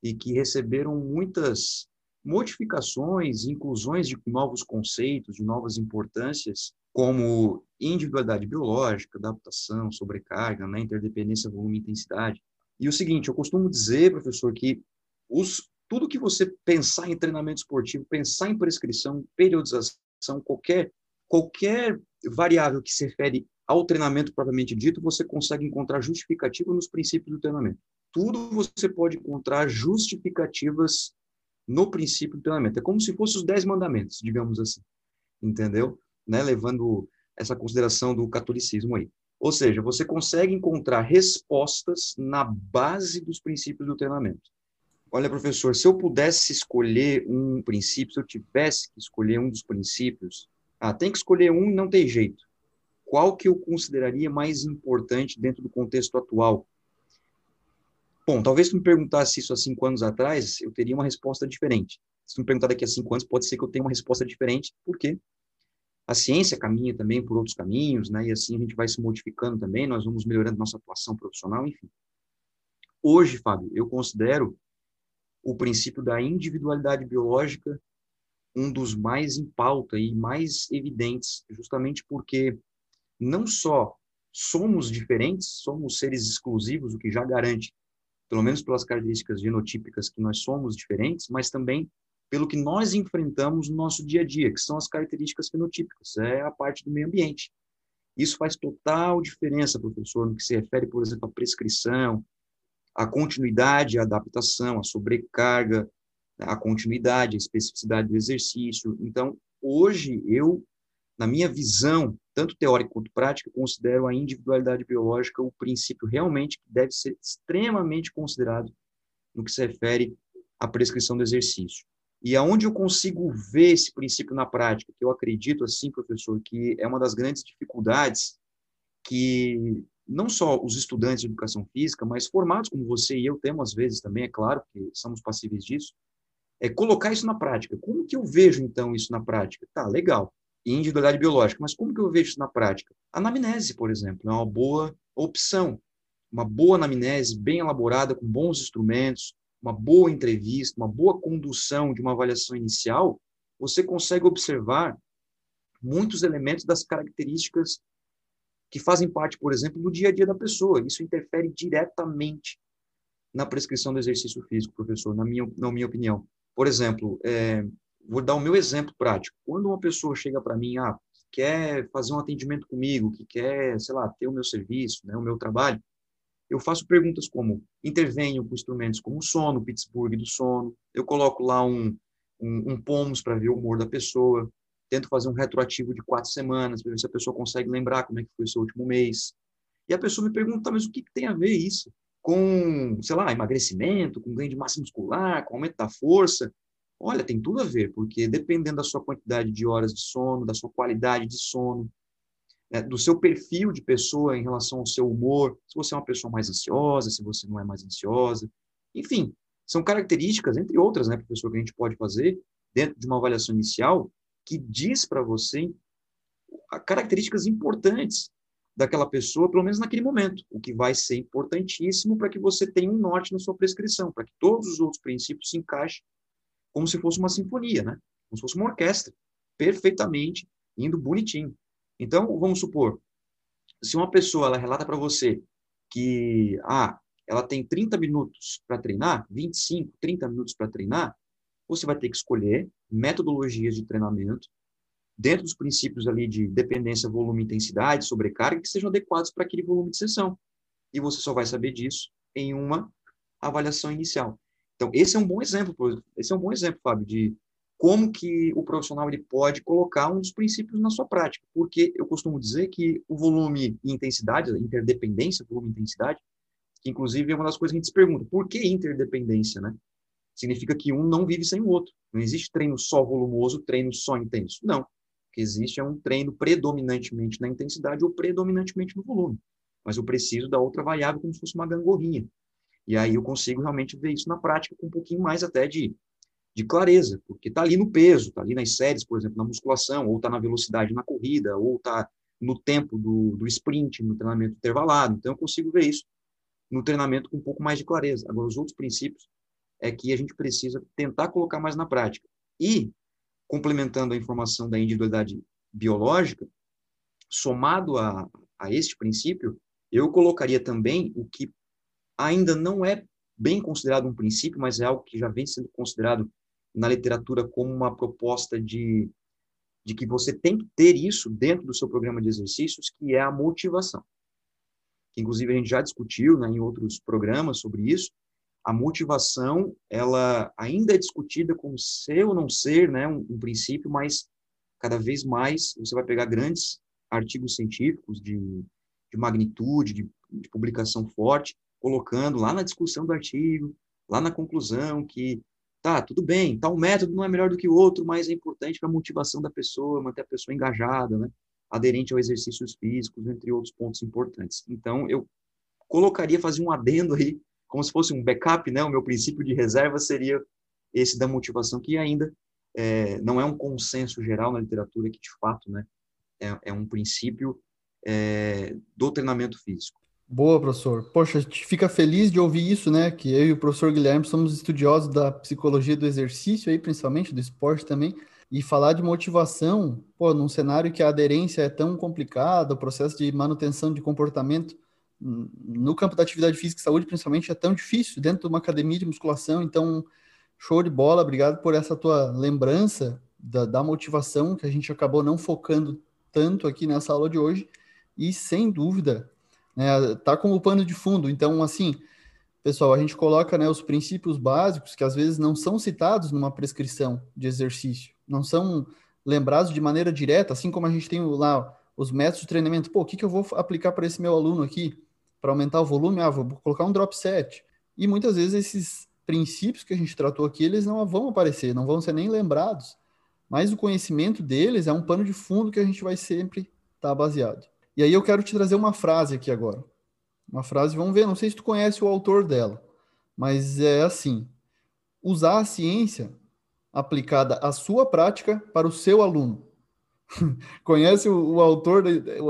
e que receberam muitas modificações, inclusões de novos conceitos, de novas importâncias, como individualidade biológica, adaptação, sobrecarga, né, interdependência, volume e intensidade. E o seguinte, eu costumo dizer, professor, que os, tudo que você pensar em treinamento esportivo, pensar em prescrição, periodização, qualquer, qualquer variável que se refere ao treinamento propriamente dito, você consegue encontrar justificativa nos princípios do treinamento. Tudo você pode encontrar justificativas no princípio do treinamento. É como se fossem os dez mandamentos, digamos assim. Entendeu? Né? Levando essa consideração do catolicismo aí. Ou seja, você consegue encontrar respostas na base dos princípios do treinamento. Olha, professor, se eu pudesse escolher um princípio, se eu tivesse que escolher um dos princípios, ah, tem que escolher um e não tem jeito qual que eu consideraria mais importante dentro do contexto atual? Bom, talvez se me perguntasse isso há cinco anos atrás, eu teria uma resposta diferente. Se me perguntar daqui a cinco anos, pode ser que eu tenha uma resposta diferente, porque a ciência caminha também por outros caminhos, né? E assim a gente vai se modificando também, nós vamos melhorando nossa atuação profissional, enfim. Hoje, Fábio, eu considero o princípio da individualidade biológica um dos mais em pauta e mais evidentes, justamente porque não só somos diferentes, somos seres exclusivos, o que já garante, pelo menos pelas características genotípicas, que nós somos diferentes, mas também pelo que nós enfrentamos no nosso dia a dia, que são as características fenotípicas, é a parte do meio ambiente. Isso faz total diferença, professor, no que se refere, por exemplo, à prescrição, à continuidade, à adaptação, à sobrecarga, à continuidade, à especificidade do exercício. Então, hoje, eu, na minha visão tanto teórica quanto prática, considero a individualidade biológica o princípio realmente que deve ser extremamente considerado no que se refere à prescrição do exercício. E aonde eu consigo ver esse princípio na prática, que eu acredito, assim, professor, que é uma das grandes dificuldades que não só os estudantes de educação física, mas formados como você e eu temos às vezes também, é claro, que somos passíveis disso, é colocar isso na prática. Como que eu vejo, então, isso na prática? Tá, legal e individualidade biológica. Mas como que eu vejo isso na prática? A anamnese, por exemplo, é uma boa opção. Uma boa anamnese, bem elaborada, com bons instrumentos, uma boa entrevista, uma boa condução de uma avaliação inicial, você consegue observar muitos elementos das características que fazem parte, por exemplo, do dia a dia da pessoa. Isso interfere diretamente na prescrição do exercício físico, professor, na minha, na minha opinião. Por exemplo, é, vou dar o meu exemplo prático. Quando uma pessoa chega para mim, ah, quer fazer um atendimento comigo, que quer, sei lá, ter o meu serviço, né, o meu trabalho, eu faço perguntas como, intervenho com instrumentos como o sono, Pittsburgh do sono, eu coloco lá um, um, um POMS para ver o humor da pessoa, tento fazer um retroativo de quatro semanas, para ver se a pessoa consegue lembrar como é que foi o seu último mês. E a pessoa me pergunta, mas o que, que tem a ver isso com, sei lá, emagrecimento, com ganho de massa muscular, com aumento da força? Olha, tem tudo a ver, porque dependendo da sua quantidade de horas de sono, da sua qualidade de sono, né, do seu perfil de pessoa em relação ao seu humor, se você é uma pessoa mais ansiosa, se você não é mais ansiosa, enfim, são características, entre outras, né, professor, que a gente pode fazer dentro de uma avaliação inicial que diz para você características importantes daquela pessoa, pelo menos naquele momento, o que vai ser importantíssimo para que você tenha um norte na sua prescrição, para que todos os outros princípios se encaixem como se fosse uma sinfonia, né? Como se fosse uma orquestra, perfeitamente indo bonitinho. Então, vamos supor, se uma pessoa ela relata para você que ah, ela tem 30 minutos para treinar, 25, 30 minutos para treinar, você vai ter que escolher metodologias de treinamento dentro dos princípios ali de dependência, volume, intensidade, sobrecarga, que sejam adequados para aquele volume de sessão. E você só vai saber disso em uma avaliação inicial. Então, esse é um bom exemplo, esse é um bom exemplo, Fábio, de como que o profissional ele pode colocar um dos princípios na sua prática, porque eu costumo dizer que o volume e intensidade, interdependência, volume e intensidade, que inclusive é uma das coisas que a gente se pergunta, por que interdependência, né? Significa que um não vive sem o outro. Não existe treino só volumoso, treino só intenso. Não. O que existe é um treino predominantemente na intensidade ou predominantemente no volume. Mas eu preciso da outra variável como se fosse uma gangorrinha. E aí eu consigo realmente ver isso na prática com um pouquinho mais até de, de clareza, porque está ali no peso, está ali nas séries, por exemplo, na musculação, ou está na velocidade na corrida, ou está no tempo do, do sprint, no treinamento intervalado. Então eu consigo ver isso no treinamento com um pouco mais de clareza. Agora, os outros princípios é que a gente precisa tentar colocar mais na prática. E, complementando a informação da individualidade biológica, somado a, a este princípio, eu colocaria também o que ainda não é bem considerado um princípio, mas é algo que já vem sendo considerado na literatura como uma proposta de, de que você tem que ter isso dentro do seu programa de exercícios, que é a motivação. Que inclusive a gente já discutiu né, em outros programas sobre isso, a motivação, ela ainda é discutida como ser ou não ser, né, um, um princípio, mas cada vez mais você vai pegar grandes artigos científicos de, de magnitude, de, de publicação forte, colocando lá na discussão do artigo, lá na conclusão, que tá, tudo bem, tal método não é melhor do que o outro, mas é importante para a motivação da pessoa, manter a pessoa engajada, né? aderente ao exercícios físicos, entre outros pontos importantes. Então, eu colocaria, fazer um adendo aí, como se fosse um backup, né? O meu princípio de reserva seria esse da motivação, que ainda é, não é um consenso geral na literatura, que de fato, né, é, é um princípio é, do treinamento físico. Boa, professor. Poxa, a gente fica feliz de ouvir isso, né? Que eu e o professor Guilherme somos estudiosos da psicologia do exercício aí, principalmente do esporte também. E falar de motivação, pô, num cenário que a aderência é tão complicada, o processo de manutenção de comportamento no campo da atividade física e saúde, principalmente, é tão difícil dentro de uma academia de musculação. Então, show de bola, obrigado por essa tua lembrança da, da motivação, que a gente acabou não focando tanto aqui nessa aula de hoje. E, sem dúvida, né, tá como pano de fundo. Então, assim, pessoal, a gente coloca né, os princípios básicos que às vezes não são citados numa prescrição de exercício não são lembrados de maneira direta, assim como a gente tem lá os métodos de treinamento. Pô, o que, que eu vou aplicar para esse meu aluno aqui para aumentar o volume? Ah, vou colocar um drop set. E muitas vezes esses princípios que a gente tratou aqui, eles não vão aparecer, não vão ser nem lembrados. Mas o conhecimento deles é um pano de fundo que a gente vai sempre estar tá baseado. E aí eu quero te trazer uma frase aqui agora. Uma frase, vamos ver, não sei se tu conhece o autor dela, mas é assim: usar a ciência aplicada à sua prática para o seu aluno. Conhece o, o, autor?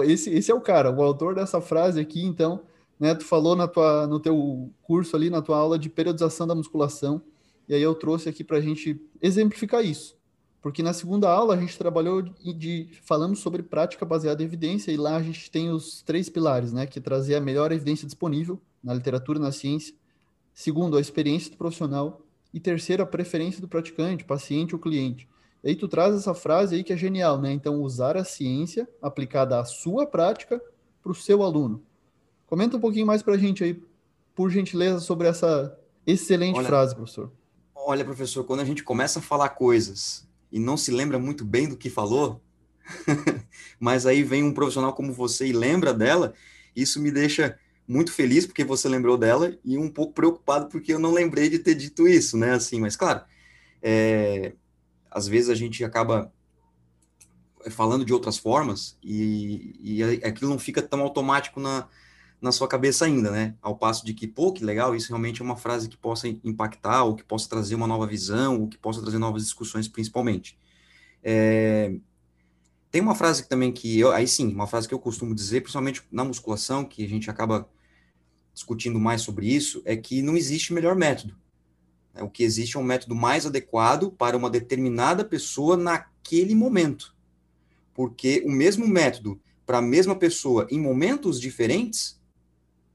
Esse, esse é o cara, o autor dessa frase aqui, então, né? Tu falou na tua, no teu curso ali, na tua aula de periodização da musculação, e aí eu trouxe aqui para a gente exemplificar isso. Porque na segunda aula a gente trabalhou de, de falamos sobre prática baseada em evidência, e lá a gente tem os três pilares, né? Que trazer a melhor evidência disponível na literatura, na ciência. Segundo, a experiência do profissional e terceiro, a preferência do praticante, paciente ou cliente. E aí tu traz essa frase aí que é genial, né? Então, usar a ciência aplicada à sua prática para o seu aluno. Comenta um pouquinho mais para a gente aí, por gentileza, sobre essa excelente olha, frase, professor. Olha, professor, quando a gente começa a falar coisas e não se lembra muito bem do que falou, mas aí vem um profissional como você e lembra dela, isso me deixa muito feliz porque você lembrou dela e um pouco preocupado porque eu não lembrei de ter dito isso, né? Assim, mas claro, é, às vezes a gente acaba falando de outras formas e, e aquilo não fica tão automático na, na sua cabeça ainda, né? Ao passo de que, pô, que legal, isso realmente é uma frase que possa impactar, ou que possa trazer uma nova visão, ou que possa trazer novas discussões, principalmente. É, tem uma frase também que eu, aí sim, uma frase que eu costumo dizer, principalmente na musculação, que a gente acaba discutindo mais sobre isso, é que não existe melhor método. É, o que existe é um método mais adequado para uma determinada pessoa naquele momento. Porque o mesmo método para a mesma pessoa em momentos diferentes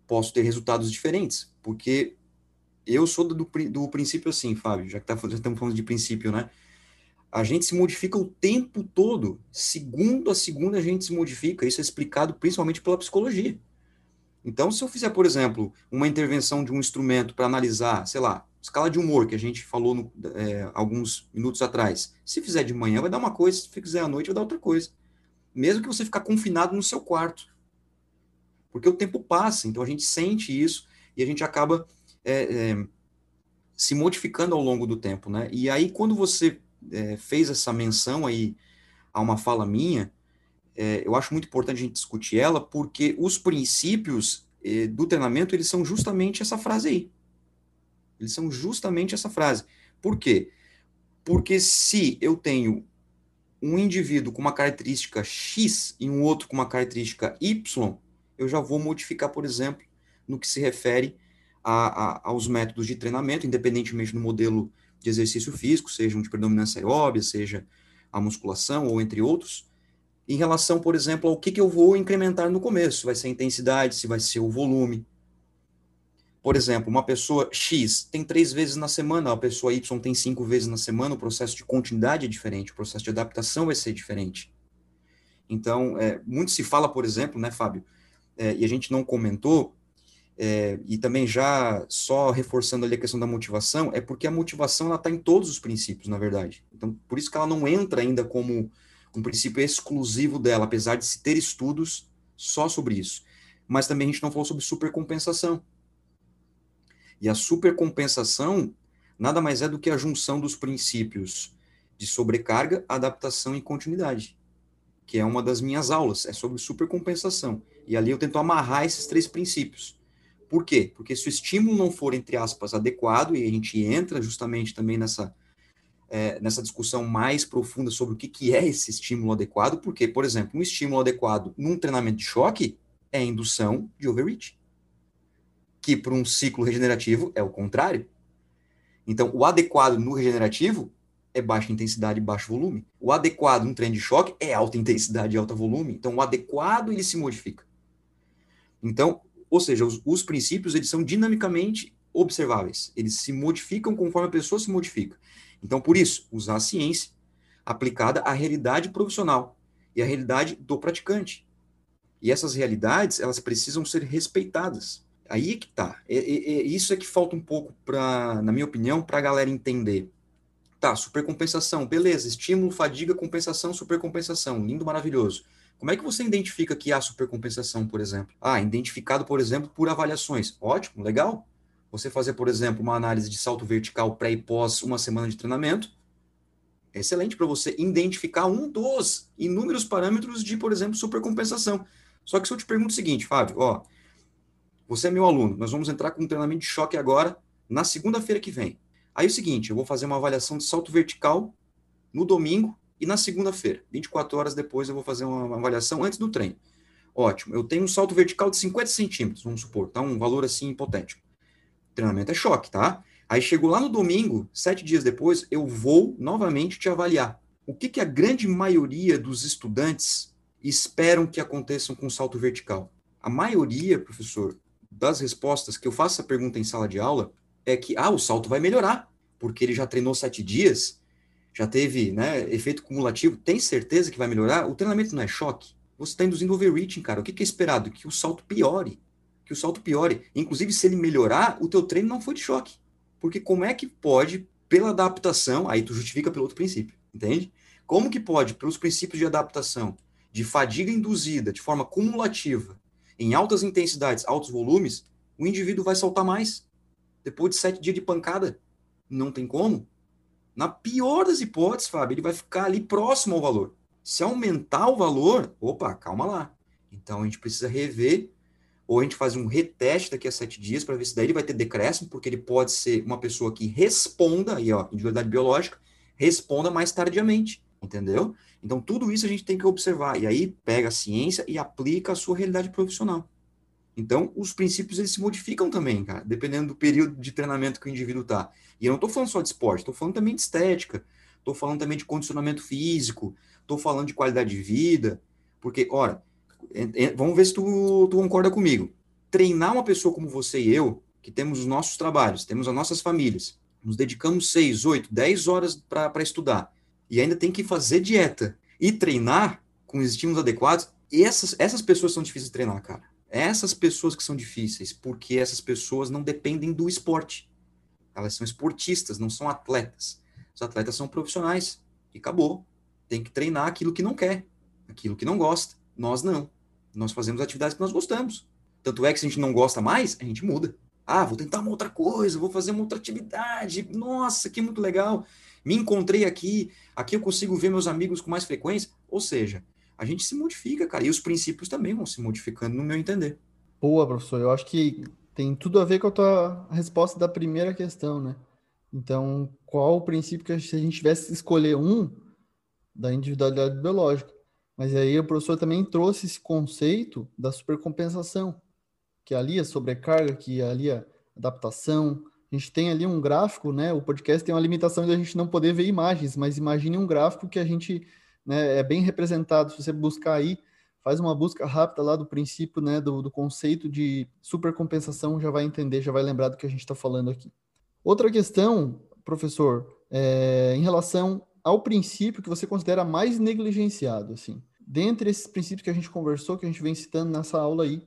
posso ter resultados diferentes, porque eu sou do, do princípio assim, Fábio, já que tá, já estamos falando de princípio, né? A gente se modifica o tempo todo, segundo a segundo a gente se modifica, isso é explicado principalmente pela psicologia. Então, se eu fizer, por exemplo, uma intervenção de um instrumento para analisar, sei lá, escala de humor, que a gente falou no, é, alguns minutos atrás, se fizer de manhã vai dar uma coisa, se fizer à noite vai dar outra coisa. Mesmo que você ficar confinado no seu quarto. Porque o tempo passa, então a gente sente isso e a gente acaba é, é, se modificando ao longo do tempo, né? E aí, quando você é, fez essa menção aí a uma fala minha, é, eu acho muito importante a gente discutir ela, porque os princípios é, do treinamento, eles são justamente essa frase aí. Eles são justamente essa frase. Por quê? Porque se eu tenho um indivíduo com uma característica X e um outro com uma característica Y, eu já vou modificar, por exemplo, no que se refere a, a, aos métodos de treinamento, independentemente do modelo de exercício físico, seja um de predominância aeróbia, seja a musculação ou entre outros, em relação, por exemplo, ao que, que eu vou incrementar no começo. Vai ser a intensidade, se vai ser o volume. Por exemplo, uma pessoa X tem três vezes na semana, a pessoa Y tem cinco vezes na semana, o processo de continuidade é diferente, o processo de adaptação vai ser diferente. Então, é, muito se fala, por exemplo, né, Fábio, é, e a gente não comentou, é, e também já só reforçando ali a questão da motivação, é porque a motivação ela está em todos os princípios, na verdade. Então, por isso que ela não entra ainda como um princípio exclusivo dela, apesar de se ter estudos só sobre isso. Mas também a gente não falou sobre supercompensação. E a supercompensação nada mais é do que a junção dos princípios de sobrecarga, adaptação e continuidade, que é uma das minhas aulas, é sobre supercompensação. E ali eu tento amarrar esses três princípios. Por quê? Porque se o estímulo não for, entre aspas, adequado, e a gente entra justamente também nessa, é, nessa discussão mais profunda sobre o que, que é esse estímulo adequado, porque, por exemplo, um estímulo adequado num treinamento de choque é indução de overreach, que para um ciclo regenerativo é o contrário. Então, o adequado no regenerativo é baixa intensidade e baixo volume. O adequado no treino de choque é alta intensidade e alto volume. Então, o adequado ele se modifica. Então, ou seja, os, os princípios eles são dinamicamente observáveis. Eles se modificam conforme a pessoa se modifica. Então, por isso, usar a ciência aplicada à realidade profissional e à realidade do praticante. E essas realidades, elas precisam ser respeitadas. Aí é que tá. É, é, é isso é que falta um pouco, pra, na minha opinião, para a galera entender. Tá, supercompensação, beleza, estímulo, fadiga, compensação, supercompensação, lindo, maravilhoso. Como é que você identifica que há supercompensação, por exemplo? Ah, identificado, por exemplo, por avaliações. Ótimo, legal. Você fazer, por exemplo, uma análise de salto vertical pré e pós uma semana de treinamento. Excelente para você identificar um dos inúmeros parâmetros de, por exemplo, supercompensação. Só que se eu te pergunto o seguinte, Fábio, ó, você é meu aluno, nós vamos entrar com um treinamento de choque agora na segunda-feira que vem. Aí é o seguinte, eu vou fazer uma avaliação de salto vertical no domingo e na segunda-feira, 24 horas depois, eu vou fazer uma avaliação antes do treino. Ótimo. Eu tenho um salto vertical de 50 centímetros, vamos supor, tá? Um valor assim hipotético. O treinamento é choque, tá? Aí chegou lá no domingo, sete dias depois, eu vou novamente te avaliar. O que, que a grande maioria dos estudantes esperam que aconteçam com o salto vertical? A maioria, professor, das respostas que eu faço essa pergunta em sala de aula é que, ah, o salto vai melhorar, porque ele já treinou sete dias, já teve né, efeito cumulativo, tem certeza que vai melhorar? O treinamento não é choque? Você está induzindo overreaching, cara. O que, que é esperado? Que o salto piore. Que o salto piore. Inclusive, se ele melhorar, o teu treino não foi de choque. Porque como é que pode, pela adaptação, aí tu justifica pelo outro princípio, entende? Como que pode, pelos princípios de adaptação, de fadiga induzida de forma cumulativa, em altas intensidades, altos volumes, o indivíduo vai saltar mais. Depois de sete dias de pancada. Não tem como. Na pior das hipóteses, Fábio, ele vai ficar ali próximo ao valor. Se aumentar o valor, opa, calma lá. Então a gente precisa rever, ou a gente faz um reteste daqui a sete dias para ver se daí ele vai ter decréscimo, porque ele pode ser uma pessoa que responda, aí ó, individualidade biológica, responda mais tardiamente, entendeu? Então tudo isso a gente tem que observar. E aí pega a ciência e aplica a sua realidade profissional. Então, os princípios eles se modificam também, cara, dependendo do período de treinamento que o indivíduo está. E eu não estou falando só de esporte, estou falando também de estética, estou falando também de condicionamento físico, estou falando de qualidade de vida, porque, ora, vamos ver se tu, tu concorda comigo. treinar uma pessoa como você e eu, que temos os nossos trabalhos, temos as nossas famílias, nos dedicamos seis, oito, dez horas para estudar, e ainda tem que fazer dieta e treinar com os estímulos adequados, essas, essas pessoas são difíceis de treinar, cara. Essas pessoas que são difíceis, porque essas pessoas não dependem do esporte. Elas são esportistas, não são atletas. Os atletas são profissionais. E acabou. Tem que treinar aquilo que não quer, aquilo que não gosta. Nós não. Nós fazemos atividades que nós gostamos. Tanto é que se a gente não gosta mais, a gente muda. Ah, vou tentar uma outra coisa, vou fazer uma outra atividade. Nossa, que muito legal. Me encontrei aqui, aqui eu consigo ver meus amigos com mais frequência. Ou seja, a gente se modifica, cara. E os princípios também vão se modificando, no meu entender. Boa, professor. Eu acho que tem tudo a ver com a tua resposta da primeira questão, né? Então, qual o princípio que se a gente tivesse escolher um da individualidade biológica? Mas aí o professor também trouxe esse conceito da supercompensação, que ali a sobrecarga, que ali a adaptação. A gente tem ali um gráfico, né? O podcast tem uma limitação de a gente não poder ver imagens, mas imagine um gráfico que a gente né, é bem representado. Se você buscar aí, faz uma busca rápida lá do princípio, né, do, do conceito de supercompensação, já vai entender, já vai lembrar do que a gente está falando aqui. Outra questão, professor, é em relação ao princípio que você considera mais negligenciado, assim. Dentre esses princípios que a gente conversou, que a gente vem citando nessa aula aí,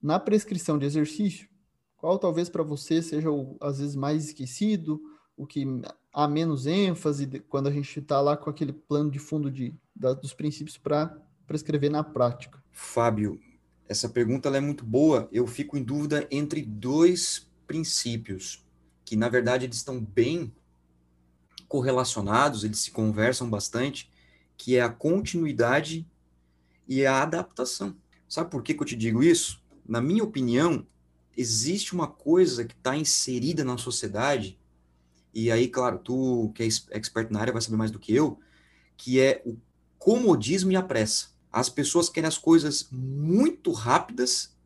na prescrição de exercício, qual talvez para você seja o, às vezes mais esquecido, o que há menos ênfase quando a gente está lá com aquele plano de fundo de, da, dos princípios para prescrever na prática? Fábio, essa pergunta é muito boa. Eu fico em dúvida entre dois princípios, que na verdade eles estão bem correlacionados, eles se conversam bastante, que é a continuidade e a adaptação. Sabe por que, que eu te digo isso? Na minha opinião, existe uma coisa que está inserida na sociedade e aí, claro, tu que é expert na área vai saber mais do que eu, que é o comodismo e a pressa. As pessoas querem as coisas muito rápidas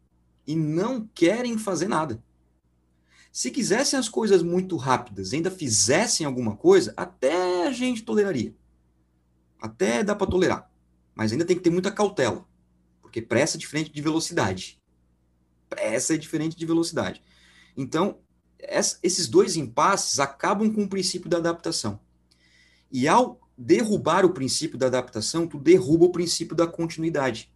e não querem fazer nada. Se quisessem as coisas muito rápidas, ainda fizessem alguma coisa, até a gente toleraria. Até dá para tolerar. Mas ainda tem que ter muita cautela. Porque pressa é diferente de velocidade. Pressa é diferente de velocidade. Então, esses dois impasses acabam com o princípio da adaptação. E ao derrubar o princípio da adaptação, tu derruba o princípio da continuidade.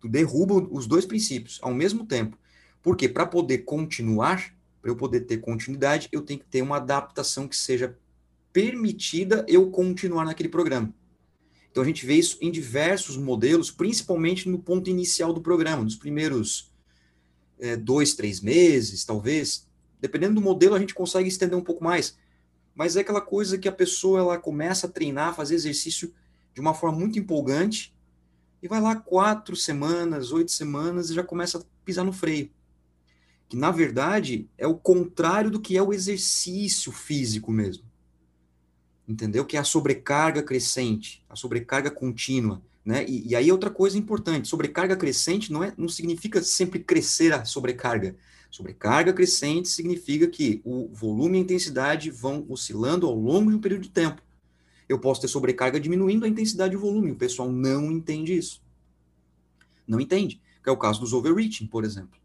Tu derruba os dois princípios ao mesmo tempo. Porque para poder continuar, para eu poder ter continuidade, eu tenho que ter uma adaptação que seja permitida eu continuar naquele programa. Então a gente vê isso em diversos modelos, principalmente no ponto inicial do programa, nos primeiros é, dois, três meses, talvez. Dependendo do modelo, a gente consegue estender um pouco mais. Mas é aquela coisa que a pessoa ela começa a treinar, fazer exercício de uma forma muito empolgante, e vai lá quatro semanas, oito semanas, e já começa a pisar no freio. Que, na verdade, é o contrário do que é o exercício físico mesmo. Entendeu? Que é a sobrecarga crescente, a sobrecarga contínua. Né? E, e, aí outra coisa importante, sobrecarga crescente não, é, não significa sempre crescer a sobrecarga. Sobrecarga crescente significa que o volume e a intensidade vão oscilando ao longo de um período de tempo. Eu posso ter sobrecarga diminuindo a intensidade e o volume, o pessoal não entende isso. Não entende. Que é o caso dos overreaching, por exemplo.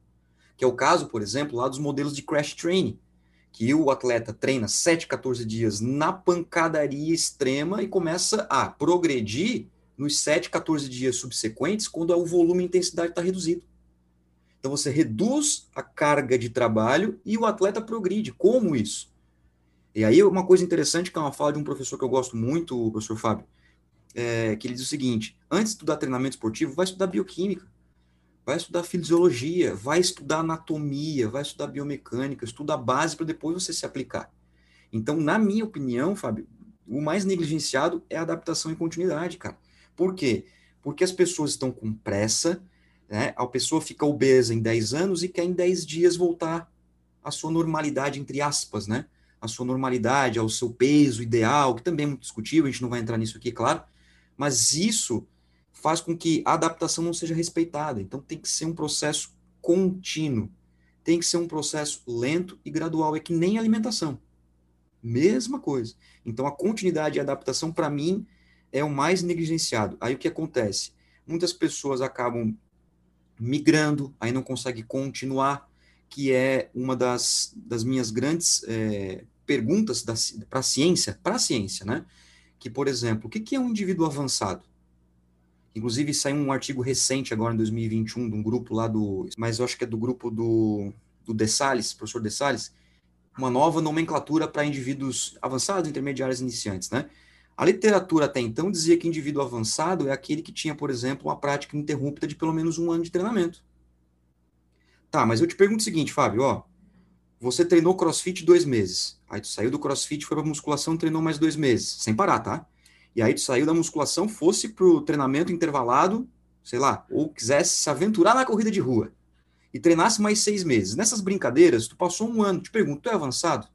Que é o caso, por exemplo, lá dos modelos de crash training, que o atleta treina 7, 14 dias na pancadaria extrema e começa a progredir nos 7, 14 dias subsequentes, quando o volume e intensidade está reduzido. Então você reduz a carga de trabalho e o atleta progride. Como isso? E aí uma coisa interessante, que é uma fala de um professor que eu gosto muito, o professor Fábio, é, que ele diz o seguinte, antes de estudar treinamento esportivo, vai estudar bioquímica, vai estudar fisiologia, vai estudar anatomia, vai estudar biomecânica, estuda a base para depois você se aplicar. Então, na minha opinião, Fábio, o mais negligenciado é a adaptação e continuidade, cara. Por quê? Porque as pessoas estão com pressa, né? a pessoa fica obesa em 10 anos e quer em 10 dias voltar à sua normalidade, entre aspas, né? A sua normalidade, ao seu peso ideal, que também é muito discutível, a gente não vai entrar nisso aqui, claro, mas isso faz com que a adaptação não seja respeitada. Então tem que ser um processo contínuo, tem que ser um processo lento e gradual, é que nem alimentação. Mesma coisa. Então a continuidade e a adaptação, para mim, é o mais negligenciado. Aí o que acontece? Muitas pessoas acabam migrando, aí não consegue continuar, que é uma das, das minhas grandes é, perguntas para a ciência, para a ciência, né? Que, por exemplo, o que, que é um indivíduo avançado? Inclusive, saiu um artigo recente agora em 2021 de um grupo lá do, mas eu acho que é do grupo do, do De Salles, professor De Salles, uma nova nomenclatura para indivíduos avançados, intermediários iniciantes, né? A literatura até então dizia que indivíduo avançado é aquele que tinha, por exemplo, uma prática ininterrupta de pelo menos um ano de treinamento. Tá, mas eu te pergunto o seguinte, Fábio, ó, você treinou crossfit dois meses, aí tu saiu do crossfit, foi para musculação, treinou mais dois meses, sem parar, tá? E aí tu saiu da musculação, fosse pro treinamento intervalado, sei lá, ou quisesse se aventurar na corrida de rua e treinasse mais seis meses. Nessas brincadeiras, tu passou um ano, te pergunto, tu é avançado?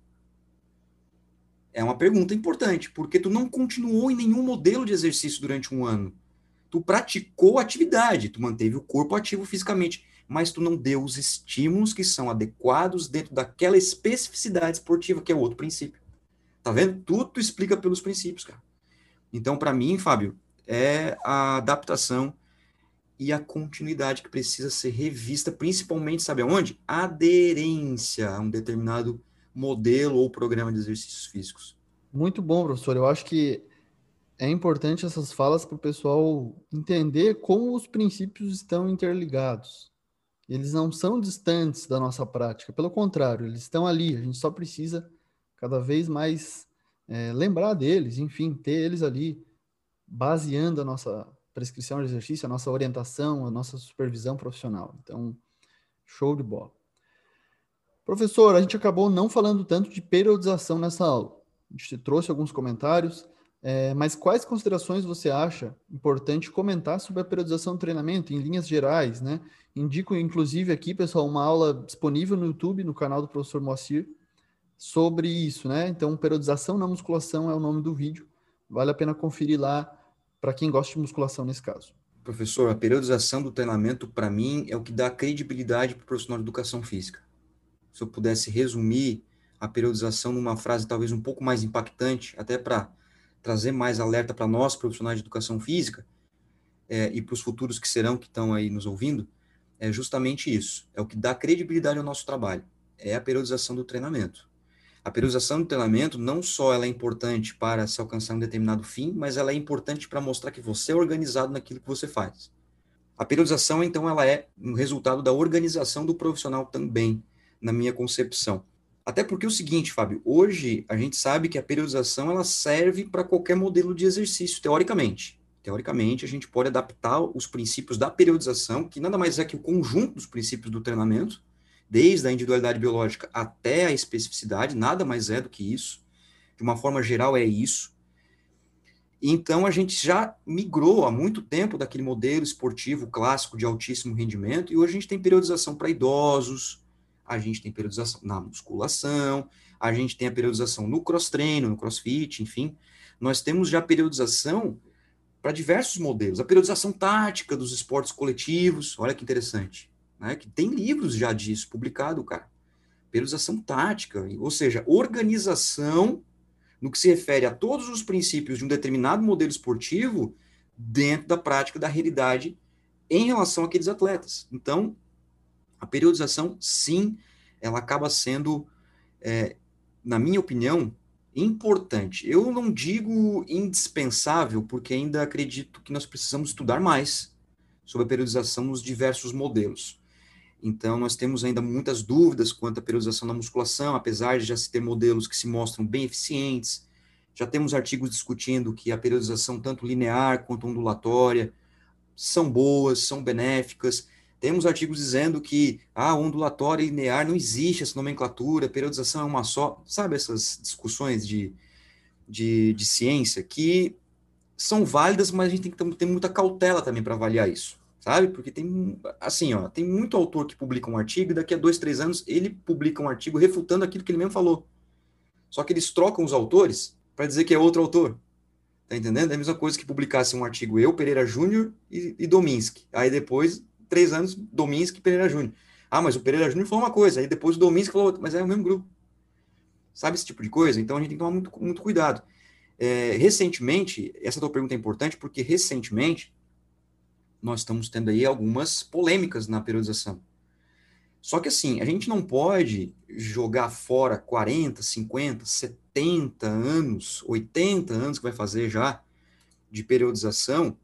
É uma pergunta importante, porque tu não continuou em nenhum modelo de exercício durante um ano. Tu praticou atividade, tu manteve o corpo ativo fisicamente, mas tu não deu os estímulos que são adequados dentro daquela especificidade esportiva, que é outro princípio. Tá vendo? Tudo tu explica pelos princípios, cara. Então, para mim, Fábio, é a adaptação e a continuidade que precisa ser revista, principalmente, sabe aonde? Aderência a um determinado modelo ou programa de exercícios físicos. Muito bom, professor. Eu acho que é importante essas falas para o pessoal entender como os princípios estão interligados. Eles não são distantes da nossa prática, pelo contrário, eles estão ali. A gente só precisa cada vez mais é, lembrar deles, enfim, ter eles ali baseando a nossa prescrição de exercício, a nossa orientação, a nossa supervisão profissional. Então, show de bola. Professor, a gente acabou não falando tanto de periodização nessa aula. A gente trouxe alguns comentários, é, mas quais considerações você acha importante comentar sobre a periodização do treinamento em linhas gerais, né? Indico, inclusive, aqui, pessoal, uma aula disponível no YouTube, no canal do professor Moacir, sobre isso, né? Então, periodização na musculação é o nome do vídeo. Vale a pena conferir lá para quem gosta de musculação nesse caso. Professor, a periodização do treinamento, para mim, é o que dá credibilidade para o profissional de educação física se eu pudesse resumir a periodização numa frase talvez um pouco mais impactante, até para trazer mais alerta para nós, profissionais de educação física, é, e para os futuros que serão, que estão aí nos ouvindo, é justamente isso. É o que dá credibilidade ao nosso trabalho. É a periodização do treinamento. A periodização do treinamento não só ela é importante para se alcançar um determinado fim, mas ela é importante para mostrar que você é organizado naquilo que você faz. A periodização, então, ela é um resultado da organização do profissional também na minha concepção. Até porque é o seguinte, Fábio, hoje a gente sabe que a periodização ela serve para qualquer modelo de exercício, teoricamente. Teoricamente, a gente pode adaptar os princípios da periodização, que nada mais é que o conjunto dos princípios do treinamento, desde a individualidade biológica até a especificidade, nada mais é do que isso. De uma forma geral, é isso. Então, a gente já migrou há muito tempo daquele modelo esportivo clássico de altíssimo rendimento, e hoje a gente tem periodização para idosos, a gente tem periodização na musculação, a gente tem a periodização no cross-treino, no crossfit, enfim. Nós temos já periodização para diversos modelos. A periodização tática dos esportes coletivos, olha que interessante, né? Que tem livros já disso publicado, cara. Periodização tática, ou seja, organização no que se refere a todos os princípios de um determinado modelo esportivo dentro da prática da realidade em relação àqueles atletas. Então, a periodização, sim, ela acaba sendo, é, na minha opinião, importante. Eu não digo indispensável, porque ainda acredito que nós precisamos estudar mais sobre a periodização nos diversos modelos. Então, nós temos ainda muitas dúvidas quanto à periodização da musculação, apesar de já se ter modelos que se mostram bem eficientes. Já temos artigos discutindo que a periodização, tanto linear quanto ondulatória, são boas, são benéficas. Temos artigos dizendo que ah, ondulatória e linear não existe essa nomenclatura, periodização é uma só. Sabe essas discussões de, de, de ciência que são válidas, mas a gente tem que ter muita cautela também para avaliar isso, sabe? Porque tem, assim, ó, tem muito autor que publica um artigo e daqui a dois, três anos ele publica um artigo refutando aquilo que ele mesmo falou. Só que eles trocam os autores para dizer que é outro autor. Tá entendendo? É a mesma coisa que publicasse um artigo eu, Pereira Júnior e, e Dominski. Aí depois três anos, Dominski e Pereira Júnior. Ah, mas o Pereira Júnior falou uma coisa, aí depois o Dominski falou outra, mas é o mesmo grupo. Sabe esse tipo de coisa? Então a gente tem que tomar muito, muito cuidado. É, recentemente, essa tua pergunta é importante porque recentemente nós estamos tendo aí algumas polêmicas na periodização. Só que assim, a gente não pode jogar fora 40, 50, 70 anos, 80 anos que vai fazer já de periodização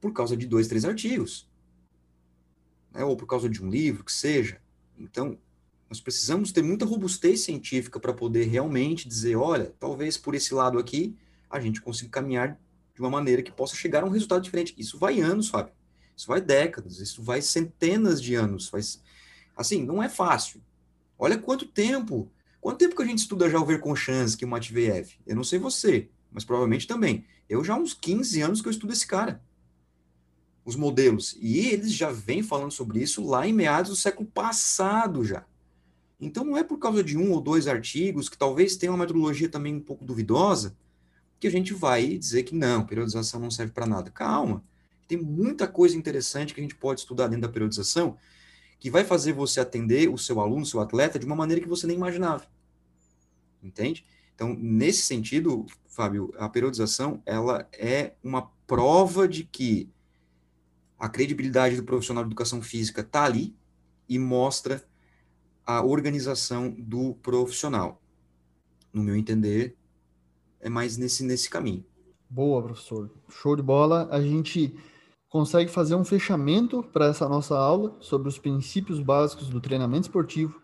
por causa de dois, três artigos. Né? Ou por causa de um livro, que seja. Então, nós precisamos ter muita robustez científica para poder realmente dizer, olha, talvez por esse lado aqui a gente consiga caminhar de uma maneira que possa chegar a um resultado diferente. Isso vai anos, Fábio. Isso vai décadas, isso vai centenas de anos. Faz Assim, não é fácil. Olha quanto tempo. Quanto tempo que a gente estuda já o Verconchansky e o Matveev? Eu não sei você, mas provavelmente também. Eu já há uns 15 anos que eu estudo esse cara. Os modelos. E eles já vêm falando sobre isso lá em meados do século passado já. Então não é por causa de um ou dois artigos que talvez tenham uma metodologia também um pouco duvidosa que a gente vai dizer que não, periodização não serve para nada. Calma. Tem muita coisa interessante que a gente pode estudar dentro da periodização que vai fazer você atender o seu aluno, o seu atleta, de uma maneira que você nem imaginava. Entende? Então, nesse sentido, Fábio, a periodização, ela é uma prova de que a credibilidade do profissional de educação física está ali e mostra a organização do profissional. No meu entender, é mais nesse, nesse caminho. Boa, professor. Show de bola. A gente consegue fazer um fechamento para essa nossa aula sobre os princípios básicos do treinamento esportivo.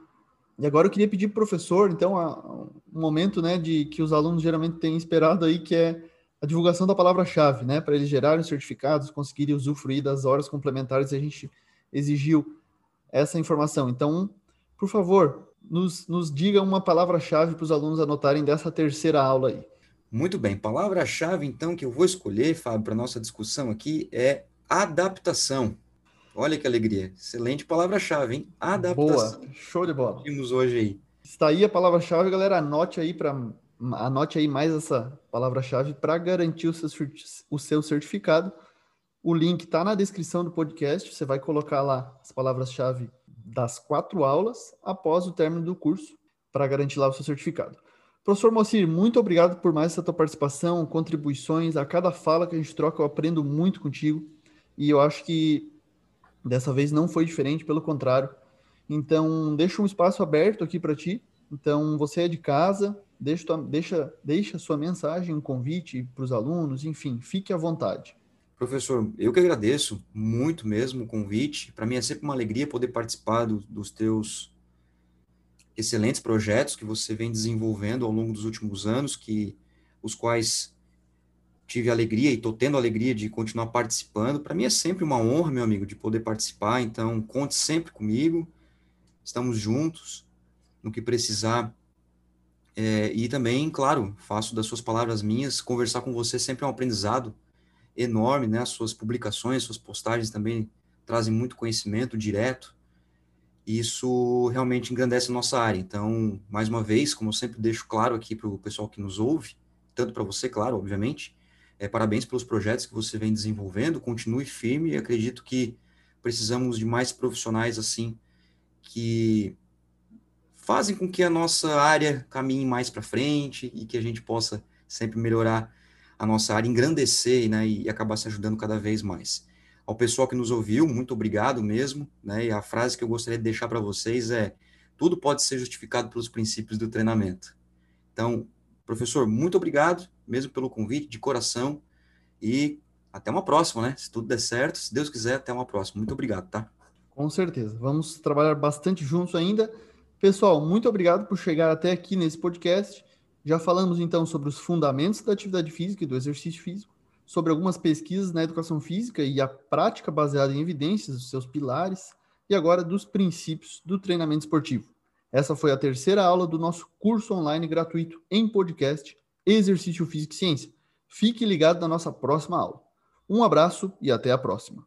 E agora eu queria pedir para o professor, então, um momento né, de que os alunos geralmente têm esperado aí, que é a divulgação da palavra-chave, né, para eles gerarem certificados, conseguirem usufruir das horas complementares a gente exigiu essa informação. Então, por favor, nos, nos diga uma palavra-chave para os alunos anotarem dessa terceira aula aí. Muito bem, palavra-chave então que eu vou escolher, Fábio, para nossa discussão aqui é adaptação. Olha que alegria. Excelente palavra-chave, hein? Adaptação. Boa, show de bola. Temos hoje aí. Está aí a palavra-chave, galera. Anote aí para anote aí mais essa palavra-chave para garantir o seu, certificado. O link está na descrição do podcast. Você vai colocar lá as palavras-chave das quatro aulas após o término do curso para garantir lá o seu certificado. Professor Mocir, muito obrigado por mais essa tua participação, contribuições. A cada fala que a gente troca, eu aprendo muito contigo. E eu acho que dessa vez não foi diferente, pelo contrário. Então, deixa um espaço aberto aqui para ti. Então, você é de casa, deixa, deixa, deixa sua mensagem, um convite para os alunos, enfim, fique à vontade. Professor, eu que agradeço muito mesmo o convite. Para mim é sempre uma alegria poder participar do, dos teus excelentes projetos que você vem desenvolvendo ao longo dos últimos anos, que os quais tive alegria e estou tendo alegria de continuar participando. Para mim é sempre uma honra, meu amigo, de poder participar. Então, conte sempre comigo. Estamos juntos no que precisar. É, e também, claro, faço das suas palavras minhas. Conversar com você sempre é um aprendizado enorme, né? As suas publicações, suas postagens também trazem muito conhecimento direto. Isso realmente engrandece a nossa área. Então, mais uma vez, como eu sempre deixo claro aqui para o pessoal que nos ouve, tanto para você, claro, obviamente, é, parabéns pelos projetos que você vem desenvolvendo, continue firme acredito que precisamos de mais profissionais assim que fazem com que a nossa área caminhe mais para frente e que a gente possa sempre melhorar a nossa área, engrandecer né, e acabar se ajudando cada vez mais. Ao pessoal que nos ouviu, muito obrigado mesmo. Né, e a frase que eu gostaria de deixar para vocês é: tudo pode ser justificado pelos princípios do treinamento. Então, professor, muito obrigado mesmo pelo convite, de coração. E até uma próxima, né? Se tudo der certo, se Deus quiser, até uma próxima. Muito obrigado, tá? Com certeza. Vamos trabalhar bastante juntos ainda. Pessoal, muito obrigado por chegar até aqui nesse podcast. Já falamos então sobre os fundamentos da atividade física e do exercício físico, sobre algumas pesquisas na educação física e a prática baseada em evidências, os seus pilares, e agora dos princípios do treinamento esportivo. Essa foi a terceira aula do nosso curso online gratuito em podcast Exercício Físico e Ciência. Fique ligado na nossa próxima aula. Um abraço e até a próxima.